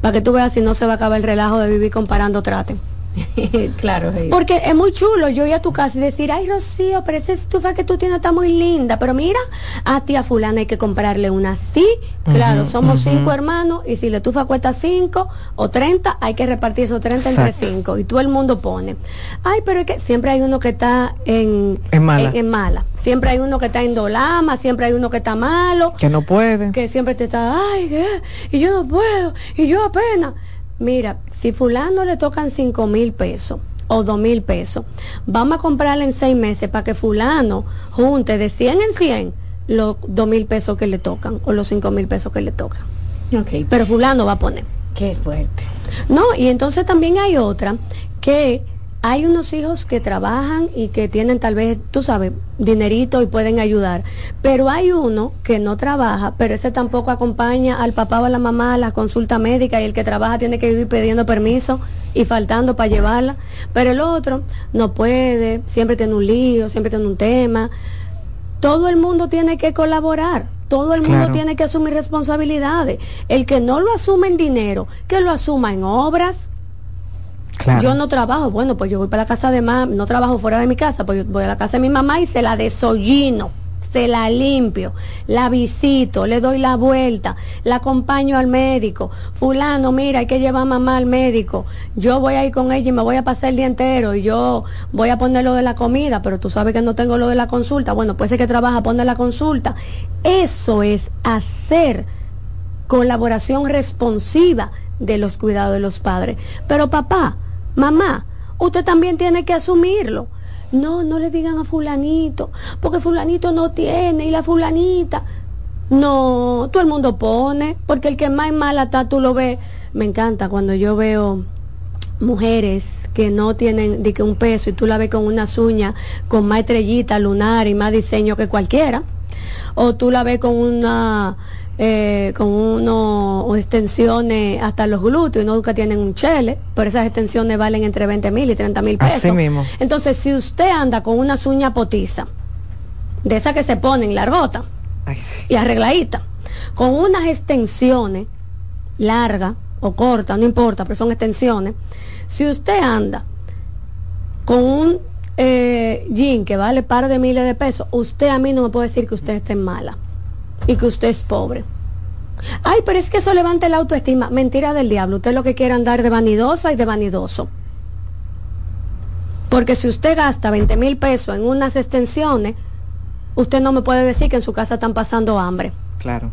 Para que tú veas si no se va a acabar el relajo de vivir comparando trate. claro. Porque es muy chulo yo ir a tu casa y decir, ay Rocío, pero esa estufa que tú tienes está muy linda, pero mira, a tía fulana hay que comprarle una así. Claro, Ujú, somos ujú. cinco hermanos y si la estufa cuesta cinco o 30, hay que repartir esos 30 entre cinco y todo el mundo pone. Ay, pero es que siempre hay uno que está en, En mala. en- en mala. Siempre hay uno que está en dolama, siempre hay uno que está malo Que no puede. que siempre te está, ay, ¿qué? y yo no puedo, y yo apenas. Mira, si fulano le tocan cinco mil pesos o dos mil pesos, vamos a comprarle en seis meses para que fulano junte de 100 en 100 los dos mil pesos que le tocan o los cinco mil pesos que le tocan. Pero fulano va a poner. Qué fuerte. No, y entonces también hay otra que hay unos hijos que trabajan y que tienen tal vez, tú sabes, dinerito y pueden ayudar, pero hay uno que no trabaja, pero ese tampoco acompaña al papá o a la mamá a la consulta médica y el que trabaja tiene que vivir pidiendo permiso y faltando para llevarla, pero el otro no puede, siempre tiene un lío, siempre tiene un tema. Todo el mundo tiene que colaborar. Todo el mundo Claro. tiene que asumir responsabilidades. El que no lo asume en dinero, que lo asuma en obras, Yo no trabajo, bueno, pues yo voy para la casa de mamá, no trabajo fuera de mi casa, pues yo voy a la casa de mi mamá y se la desollino, se la limpio, la visito, le doy la vuelta, la acompaño al médico. Fulano, mira, hay que llevar a mamá al médico. Yo voy a ir con ella y me voy a pasar el día entero y yo voy a poner lo de la comida, pero tú sabes que no tengo lo de la consulta. Bueno, pues el que trabaja pone la consulta. Eso es hacer colaboración responsiva de los cuidados de los padres. Pero papá, mamá, usted también tiene que asumirlo. No, no le digan a fulanito, porque fulanito no tiene y la fulanita. No, todo el mundo pone, porque el que más mala está, tú lo ves. Me encanta cuando yo veo mujeres que no tienen de que un peso y tú la ves con unas uñas con más estrellita lunar y más diseño que cualquiera o tú la ves con una eh, con uno o extensiones hasta los glúteos y nunca tienen un chele pero esas extensiones valen entre 20 mil y 30 mil pesos Así mismo. entonces si usted anda con unas uñas potizas de esas que se ponen largota y arregladita con unas extensiones largas o cortas, no importa, pero son extensiones. Si usted anda con un eh, jean que vale par de miles de pesos, usted a mí no me puede decir que usted esté mala y que usted es pobre. Ay, pero es que eso levanta la autoestima. Mentira del diablo. Usted lo que quiere andar de vanidosa y de vanidoso. Porque si usted gasta 20 mil pesos en unas extensiones, usted no me puede decir que en su casa están pasando hambre. Claro.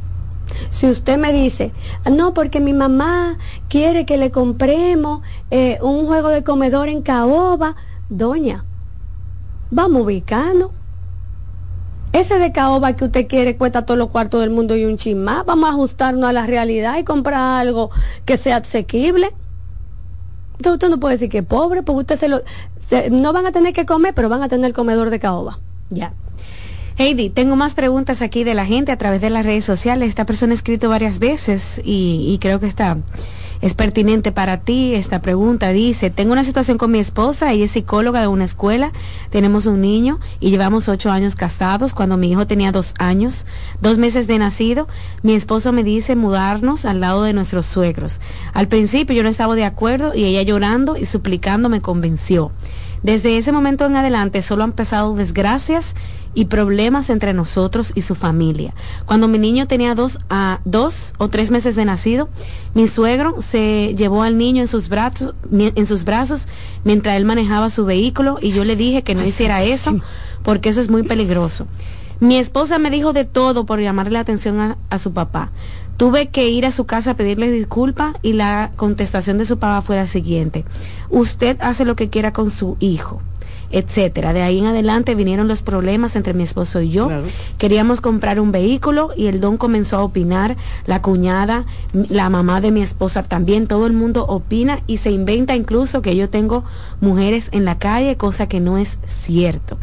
Si usted me dice, no, porque mi mamá quiere que le compremos eh, un juego de comedor en caoba, doña, vamos ubicando. Ese de caoba que usted quiere cuesta todos los cuartos del mundo y un chin más. Vamos a ajustarnos a la realidad y comprar algo que sea asequible. Entonces usted no puede decir que es pobre, porque usted se lo... se- no van a tener que comer, pero van a tener comedor de caoba. Ya. Heidi, tengo más preguntas aquí de la gente a través de las redes sociales. Esta persona ha escrito varias veces y, y creo que está es pertinente para ti esta pregunta. Dice, tengo una situación con mi esposa, ella es psicóloga de una escuela, tenemos un niño y llevamos ocho años casados. Cuando mi hijo tenía dos años, dos meses de nacido, mi esposo me dice mudarnos al lado de nuestros suegros. Al principio yo no estaba de acuerdo y ella llorando y suplicando me convenció. Desde ese momento en adelante solo han empezado desgracias y problemas entre nosotros y su familia. Cuando mi niño tenía dos, a dos o tres meses de nacido, mi suegro se llevó al niño en sus brazos, en sus brazos mientras él manejaba su vehículo y yo le dije que no hiciera eso porque eso es muy peligroso. Mi esposa me dijo de todo por llamarle la atención a, a su papá. Tuve que ir a su casa a pedirle disculpas y la contestación de su papá fue la siguiente. Usted hace lo que quiera con su hijo, etcétera. De ahí en adelante vinieron los problemas entre mi esposo y yo. Queríamos comprar un vehículo y el don comenzó a opinar, la cuñada, la mamá de mi esposa también, todo el mundo opina y se inventa incluso que yo tengo mujeres en la calle, cosa que no es cierto.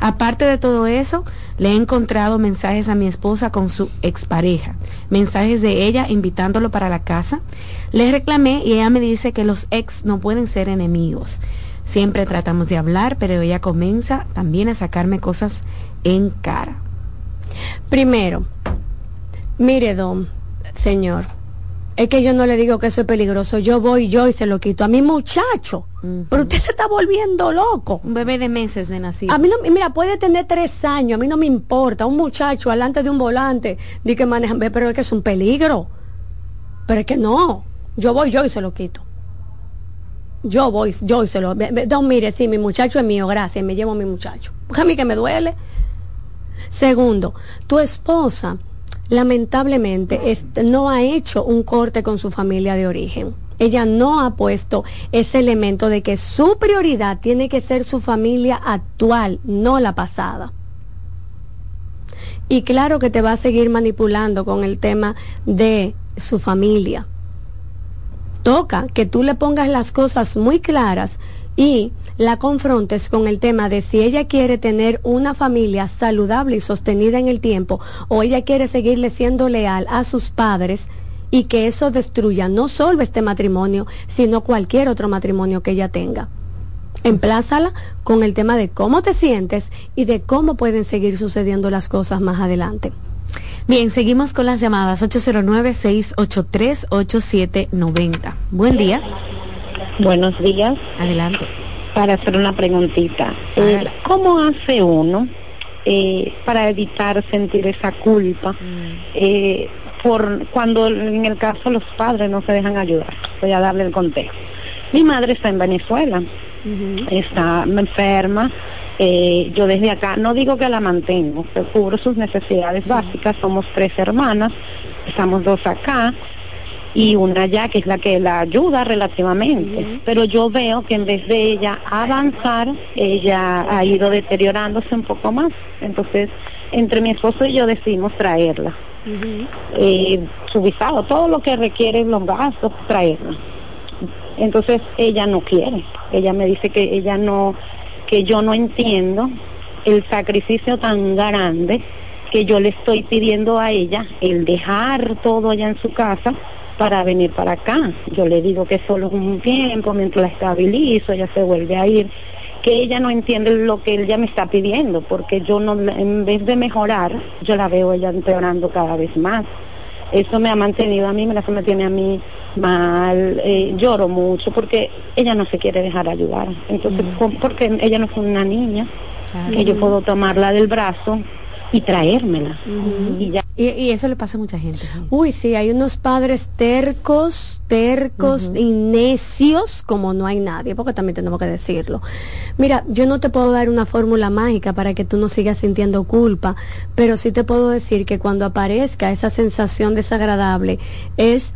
Aparte de todo eso, le he encontrado mensajes a mi esposa con su expareja, mensajes de ella invitándolo para la casa. Le reclamé y ella me dice que los ex no pueden ser enemigos. Siempre tratamos de hablar, pero ella comienza también a sacarme cosas en cara. Primero, mire, don, señor, es que yo no le digo que eso es peligroso. Yo voy yo y se lo quito a mi muchacho. Pero usted se está volviendo loco. Un bebé de meses de nacido. A mí no, mira, puede tener tres años, a mí no me importa. Un muchacho alante de un volante, di que manejan, pero es que es un peligro. Pero es que no. Yo voy yo y se lo quito. Yo voy, yo se lo. Don, mire, sí, mi muchacho es mío, gracias, me llevo a mi muchacho. A mí que me duele. Segundo, tu esposa lamentablemente este, no ha hecho un corte con su familia de origen. Ella no ha puesto ese elemento de que su prioridad tiene que ser su familia actual, no la pasada. Y claro que te va a seguir manipulando con el tema de su familia. Toca que tú le pongas las cosas muy claras y la confrontes con el tema de si ella quiere tener una familia saludable y sostenida en el tiempo o ella quiere seguirle siendo leal a sus padres y que eso destruya no solo este matrimonio, sino cualquier otro matrimonio que ella tenga. Emplázala con el tema de cómo te sientes y de cómo pueden seguir sucediendo las cosas más adelante. Bien, seguimos con las llamadas 809-683-8790. Buen día. Buenos días. Adelante. Para hacer una preguntita. Eh, ¿Cómo hace uno eh, para evitar sentir esa culpa eh, por cuando en el caso los padres no se dejan ayudar? Voy a darle el contexto. Mi madre está en Venezuela, está enferma. Eh, yo desde acá no digo que la mantengo, pero cubro sus necesidades básicas. Somos tres hermanas, estamos dos acá y una allá que es la que la ayuda relativamente. Pero yo veo que en vez de ella avanzar, ella ha ido deteriorándose un poco más. Entonces, entre mi esposo y yo decidimos traerla. Eh, su visado, todo lo que requiere los gastos, traerla. Entonces ella no quiere. Ella me dice que ella no, que yo no entiendo el sacrificio tan grande que yo le estoy pidiendo a ella, el dejar todo allá en su casa para venir para acá. Yo le digo que solo un tiempo, mientras la estabilizo, ella se vuelve a ir, que ella no entiende lo que ella me está pidiendo, porque yo no, en vez de mejorar, yo la veo ella empeorando cada vez más. Eso me ha mantenido a mí, me tiene a mí mal, eh, lloro mucho porque ella no se quiere dejar ayudar. Entonces, ¿cómo? porque ella no es una niña, que yo puedo tomarla del brazo y traérmela. Y ya Y, y eso le pasa a mucha gente. Uy, sí, hay unos padres tercos, tercos y necios como no hay nadie, porque también tenemos que decirlo. Mira, yo no te puedo dar una fórmula mágica para que tú no sigas sintiendo culpa, pero sí te puedo decir que cuando aparezca esa sensación desagradable es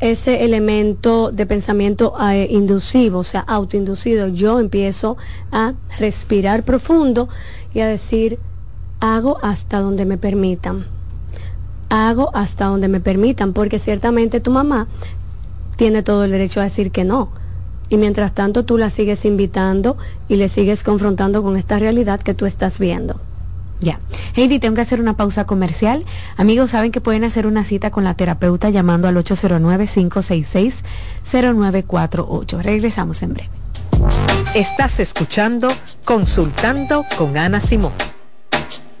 ese elemento de pensamiento eh, inducivo, o sea, autoinducido, yo empiezo a respirar profundo y a decir, hago hasta donde me permitan. Hago hasta donde me permitan, porque ciertamente tu mamá tiene todo el derecho a decir que no. Y mientras tanto tú la sigues invitando y le sigues confrontando con esta realidad que tú estás viendo. Ya. Heidi, tengo que hacer una pausa comercial. Amigos, saben que pueden hacer una cita con la terapeuta llamando al 809-566-0948. Regresamos en breve. Estás escuchando Consultando con Ana Simón.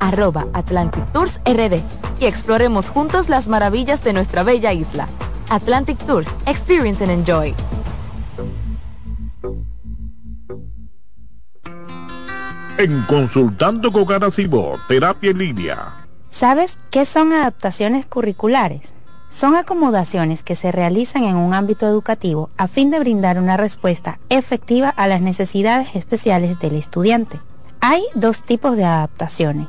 arroba Atlantic Tours RD y exploremos juntos las maravillas de nuestra bella isla. Atlantic Tours, experience and enjoy. En Consultando con Garacimo, Terapia en Línea. ¿Sabes qué son adaptaciones curriculares? Son acomodaciones que se realizan en un ámbito educativo a fin de brindar una respuesta efectiva a las necesidades especiales del estudiante. Hay dos tipos de adaptaciones.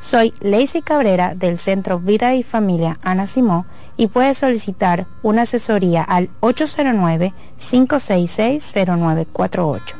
Soy Lacey Cabrera del Centro Vida y Familia Ana Simó y puedes solicitar una asesoría al 809-566-0948.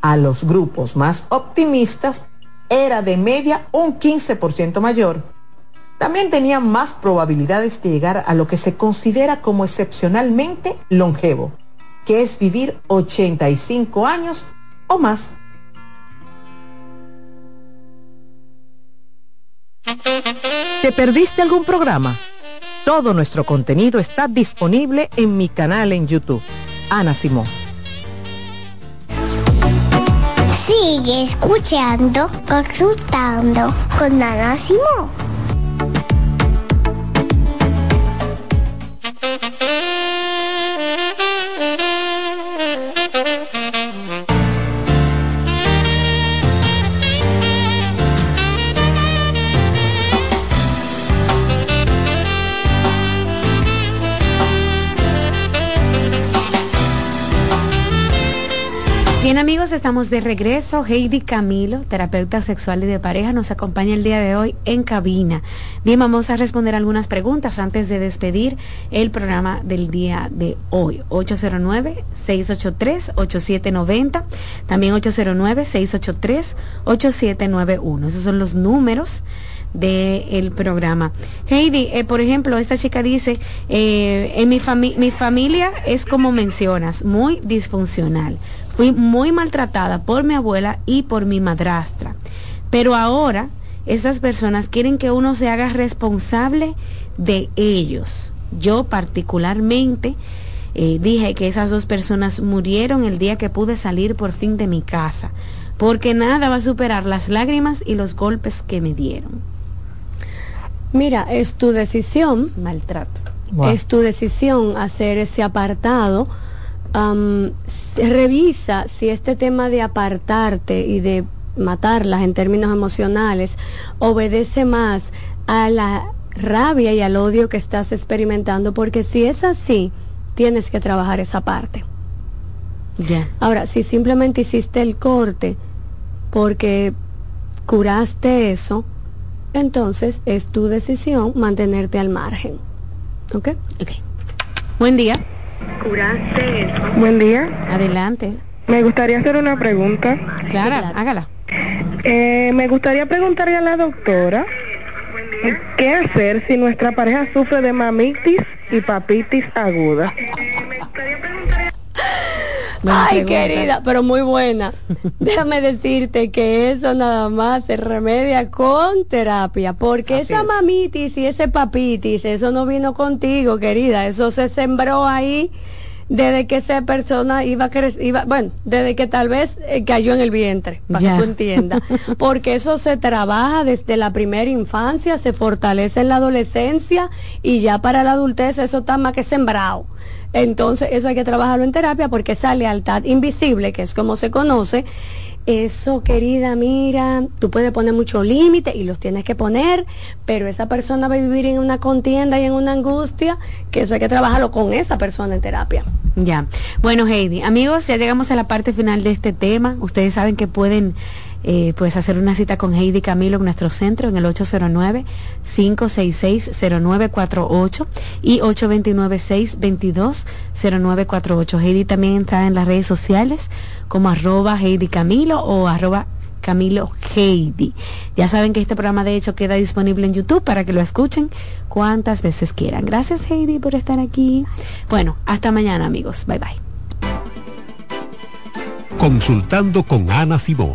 a los grupos más optimistas era de media un 15% mayor. También tenían más probabilidades de llegar a lo que se considera como excepcionalmente longevo, que es vivir 85 años o más. ¿Te perdiste algún programa? Todo nuestro contenido está disponible en mi canal en YouTube. Ana Simón. Sigue escuchando, consultando con Ana Simón. Bien amigos, estamos de regreso. Heidi Camilo, terapeuta sexual y de pareja, nos acompaña el día de hoy en cabina. Bien, vamos a responder algunas preguntas antes de despedir el programa del día de hoy. 809-683-8790, también 809-683-8791. Esos son los números del programa. Heidi, eh, por ejemplo, esta chica dice, eh, en mi, fami mi familia es como mencionas, muy disfuncional. Fui muy maltratada por mi abuela y por mi madrastra. Pero ahora esas personas quieren que uno se haga responsable de ellos. Yo particularmente eh, dije que esas dos personas murieron el día que pude salir por fin de mi casa, porque nada va a superar las lágrimas y los golpes que me dieron. Mira, es tu decisión. Maltrato. Es tu decisión hacer ese apartado. Revisa si este tema de apartarte y de matarlas en términos emocionales obedece más a la rabia y al odio que estás experimentando, porque si es así, tienes que trabajar esa parte. Ya. Ahora, si simplemente hiciste el corte porque curaste eso, entonces es tu decisión mantenerte al margen. ¿Ok? Ok. Buen día. Curaste eso. Buen día. Adelante. Me gustaría hacer una pregunta. Clara, hágala. Eh, me gustaría preguntarle a la doctora qué hacer si nuestra pareja sufre de mamitis y papitis aguda. Ay, pregunta. querida, pero muy buena. Déjame decirte que eso nada más se remedia con terapia, porque Así esa es. mamitis y ese papitis, eso no vino contigo, querida, eso se sembró ahí desde que esa persona iba a crecer, iba, bueno, desde que tal vez eh, cayó en el vientre, para Ya. que tú entiendas, porque eso se trabaja desde la primera infancia, se fortalece en la adolescencia y ya para la adultez eso está más que sembrado. Entonces, eso hay que trabajarlo en terapia porque esa lealtad invisible, que es como se conoce, Eso, querida, mira, tú puedes poner muchos límites y los tienes que poner, pero esa persona va a vivir en una contienda y en una angustia, que eso hay que trabajarlo con esa persona en terapia. Ya. Bueno, Heidi, amigos, ya llegamos a la parte final de este tema. Ustedes saben que pueden eh, pues hacer una cita con Heidi Camilo en nuestro centro en el 809-566-0948 y 829-622-0948. Heidi también está en las redes sociales como arroba Heidi Camilo o arroba Camilo Heidi. Ya saben que este programa de hecho queda disponible en YouTube para que lo escuchen cuantas veces quieran. Gracias Heidi por estar aquí. Bueno, hasta mañana amigos. Bye bye. Consultando con Ana Simó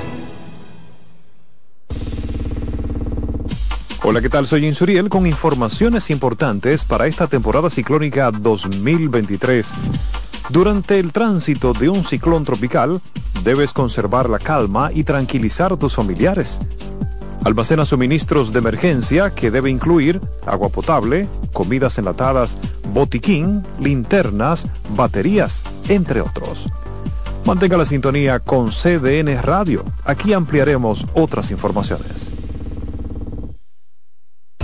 Hola, ¿qué tal? Soy Insuriel con informaciones importantes para esta temporada ciclónica 2023. Durante el tránsito de un ciclón tropical, debes conservar la calma y tranquilizar a tus familiares. Almacena suministros de emergencia que debe incluir agua potable, comidas enlatadas, botiquín, linternas, baterías, entre otros. Mantenga la sintonía con CDN Radio. Aquí ampliaremos otras informaciones.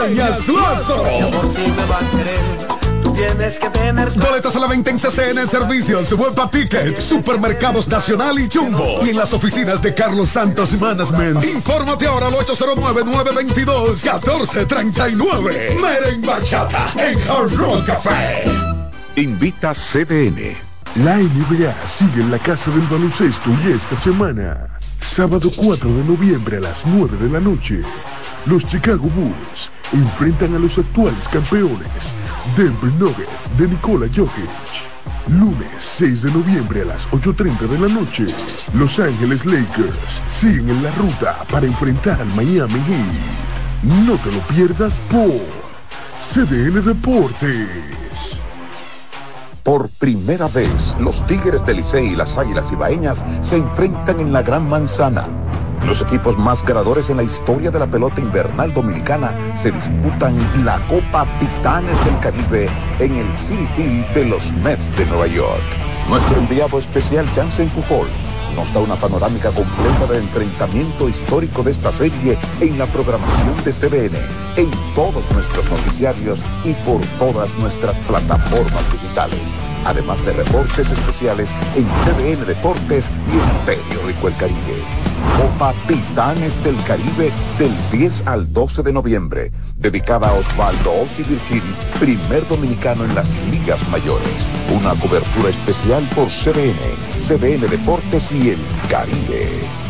Peña Suazo. Mi amor, si me va a querer, tú tienes que tener. Boletas a la venta en CCN Servicios, Huepa Ticket, Supermercados Nacional y Jumbo. Y en las oficinas de Carlos Santos Management. Infórmate ahora al 809-922-1439. Meren Bachata en Hard Rock Café. Invita CDN. La NBA sigue en la casa del baloncesto y esta semana, sábado 4 de noviembre a las 9 de la noche, los Chicago Bulls enfrentan a los actuales campeones, Denver Nuggets de Nikola Jokic. Lunes 6 de noviembre a las 8.30 de la noche, Los Ángeles Lakers siguen en la ruta para enfrentar al Miami Heat. No te lo pierdas por CDN Deportes. Por primera vez, los Tigres del Licey y las Águilas Ibaeñas se enfrentan en la Gran Manzana. Los equipos más ganadores en la historia de la pelota invernal dominicana se disputan la Copa Titanes del Caribe en el City Field de los Mets de Nueva York. Nuestro enviado especial Jansen Pujols nos da una panorámica completa del enfrentamiento histórico de esta serie en la programación de CDN, en todos nuestros noticiarios y por todas nuestras plataformas digitales. Además de reportes especiales en CDN Deportes y en Periódico El Caribe. Copa Titanes del Caribe del 10 al 12 de noviembre, dedicada a Osvaldo Ossi Virgil, primer dominicano en las ligas mayores. Una cobertura especial por CDN, CDN Deportes y El Caribe.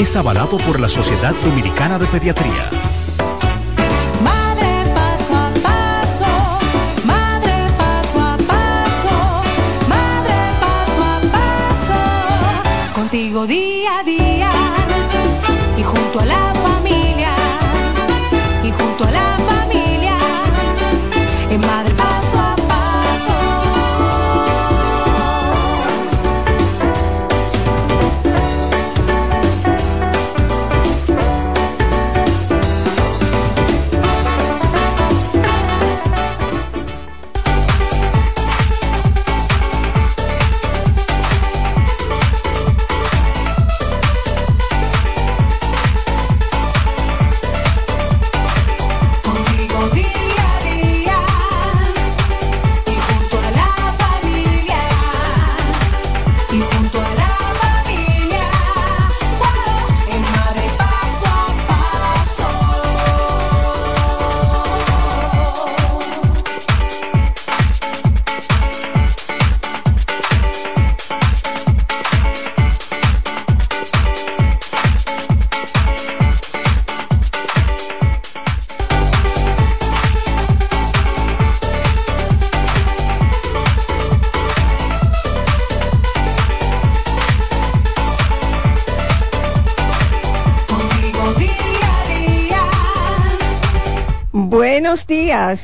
es avalado por la Sociedad Dominicana de Pediatría.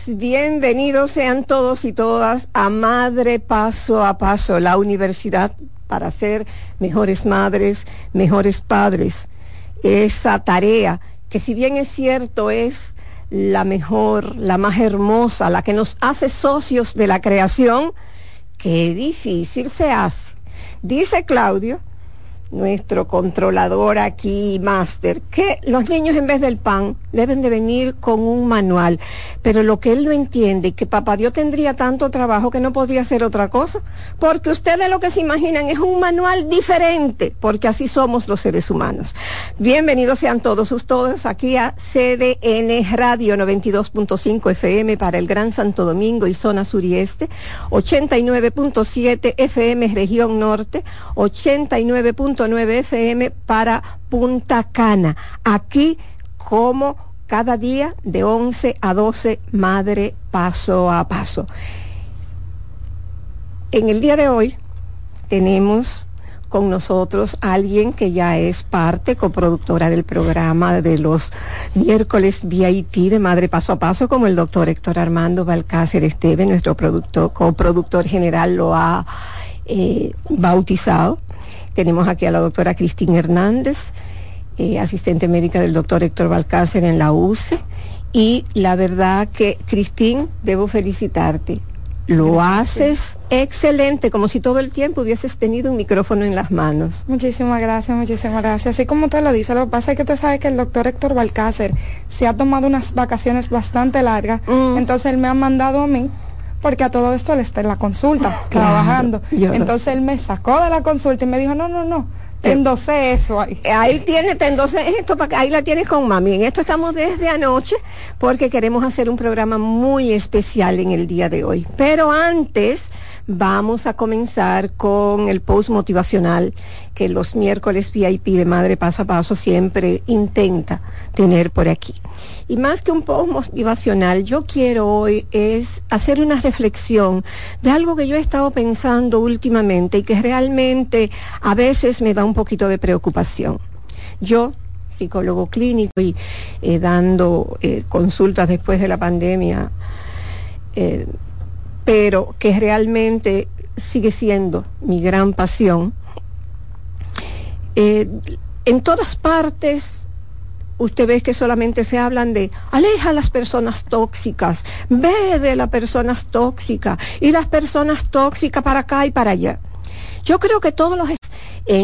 Bienvenidos sean todos y todas a Madre Paso a Paso, la universidad para ser mejores madres, mejores padres. Esa tarea que si bien es cierto es la mejor, la más hermosa, la que nos hace socios de la creación, qué difícil se hace. Dice Claudio, nuestro controlador aquí, máster, que los niños en vez del pan deben de venir con un manual, pero lo que él no entiende es que papá Dios tendría tanto trabajo que no podía hacer otra cosa, porque ustedes lo que se imaginan es un manual diferente, porque así somos los seres humanos. Bienvenidos sean todos ustedes aquí a CDN Radio 92.5 FM para el Gran Santo Domingo y zona sur y este, 89.7 FM región norte, 89.9 FM para Punta Cana. Aquí como cada día de 11 a 12, madre paso a paso. En el día de hoy tenemos con nosotros alguien que ya es parte, coproductora del programa de los miércoles VIP de Madre Paso a Paso, como el doctor Héctor Armando Balcácer Esteve, nuestro productor, coproductor general, lo ha eh, bautizado. Tenemos aquí a la doctora Cristina Hernández, eh, asistente médica del doctor Héctor Balcácer en la UCE. Y la verdad que, Cristín, debo felicitarte. Lo haces excelente, como si todo el tiempo hubieses tenido un micrófono en las manos. Muchísimas gracias, muchísimas gracias. Así como usted lo dice, lo que pasa es que usted sabe que el doctor Héctor Balcácer se ha tomado unas vacaciones bastante largas, Mm. entonces él me ha mandado a mí porque a todo esto él está en la consulta, Claro, trabajando. Entonces él me sacó de la consulta y me dijo, no, no, no, te endosé eso ahí. Ahí tienes, entonces esto ahí la tienes con mami. En esto estamos desde anoche porque queremos hacer un programa muy especial en el día de hoy. Pero antes vamos a comenzar con el post motivacional que los miércoles VIP de Madre Paso a Paso siempre intenta tener por aquí. Y más que un post motivacional, yo quiero hoy es hacer una reflexión de algo que yo he estado pensando últimamente y que realmente a veces me da un poquito de preocupación. Yo, psicólogo clínico y eh, dando eh, consultas después de la pandemia, eh, pero que realmente sigue siendo mi gran pasión. Eh, en todas partes usted ve que solamente se hablan de aleja a las personas tóxicas, ve de las personas tóxicas y las personas tóxicas para acá y para allá. Yo creo que todos los